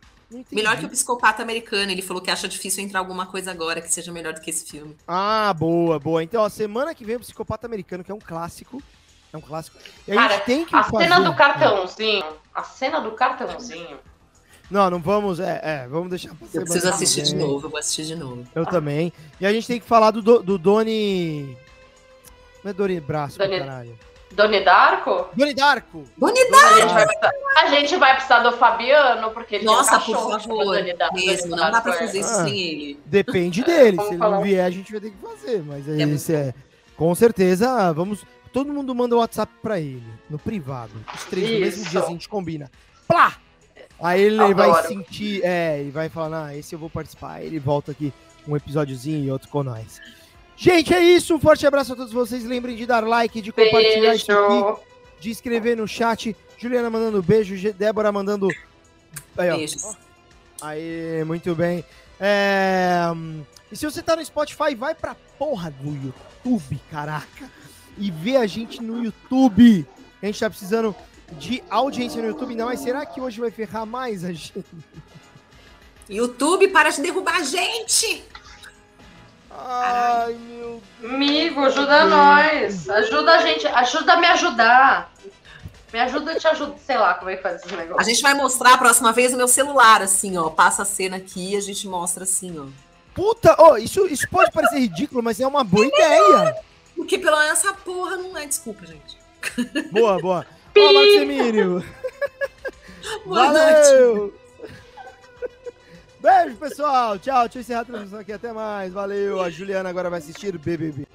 Melhor que o Psicopata Americano. Ele falou que acha difícil entrar alguma coisa agora que seja melhor do que esse filme. Ah, boa, boa. Então, ó, semana que vem o Psicopata Americano, que é um clássico. É um clássico. E a Cara, gente tem que A fazer... cena do cartãozinho. A cena do cartãozinho. Não, não vamos, é, é vamos deixar pra Eu preciso assistir de vem. novo, eu vou assistir de novo. Eu também. E a gente tem que falar do, do, do Doni... Não é Doni Brasco, Doni- caralho. Doni Darko? Doni Darko! Bonidade! A gente, vai precisar, a gente vai precisar do Fabiano, porque ele Nossa, tem um por favor. Doni Dar- Doni Mesmo, não dá Darko, pra é. fazer isso Ah. sem ele. Depende dele. Se ele falar. não vier, a gente vai ter que fazer. Mas é, É isso é. Com certeza, vamos. Todo mundo manda o WhatsApp pra ele, no privado. Os três no mesmo Isso. dia, a gente combina. Plá! Aí ele Adoro. vai sentir, é, e vai falar, ah, esse eu vou participar. Aí ele volta aqui um episódiozinho e outro com nós. Gente, é isso. Um forte abraço a todos vocês. Lembrem de dar like, de compartilhar isso aqui, Beijo. de escrever no chat. Juliana mandando beijo, Débora mandando. Aí, ó. Beijos. Aí, muito bem. É, E se você tá no Spotify, vai pra porra do YouTube, caraca. E vê a gente no YouTube. A gente tá precisando de audiência no YouTube, ainda mais. Será que hoje vai ferrar mais a gente? YouTube, para de derrubar a gente! Ai, meu Amigo, ajuda nós. Ajuda a gente. Ajuda a me ajudar. Me ajuda a te ajudar. Sei lá como é que faz esse A negócio. gente vai mostrar a próxima vez o meu celular, assim, ó. Passa a cena aqui e a gente mostra assim, ó. Puta, oh, isso, isso pode parecer ridículo, mas é uma boa ideia. Porque pelo menos essa porra não é desculpa, gente. Boa, boa. Ó, Marcos Emílio. Boa noite. Valeu! Beijo, pessoal. Tchau. Deixa eu encerrar a transmissão aqui. Até mais. Valeu. A Juliana agora vai assistir BBB.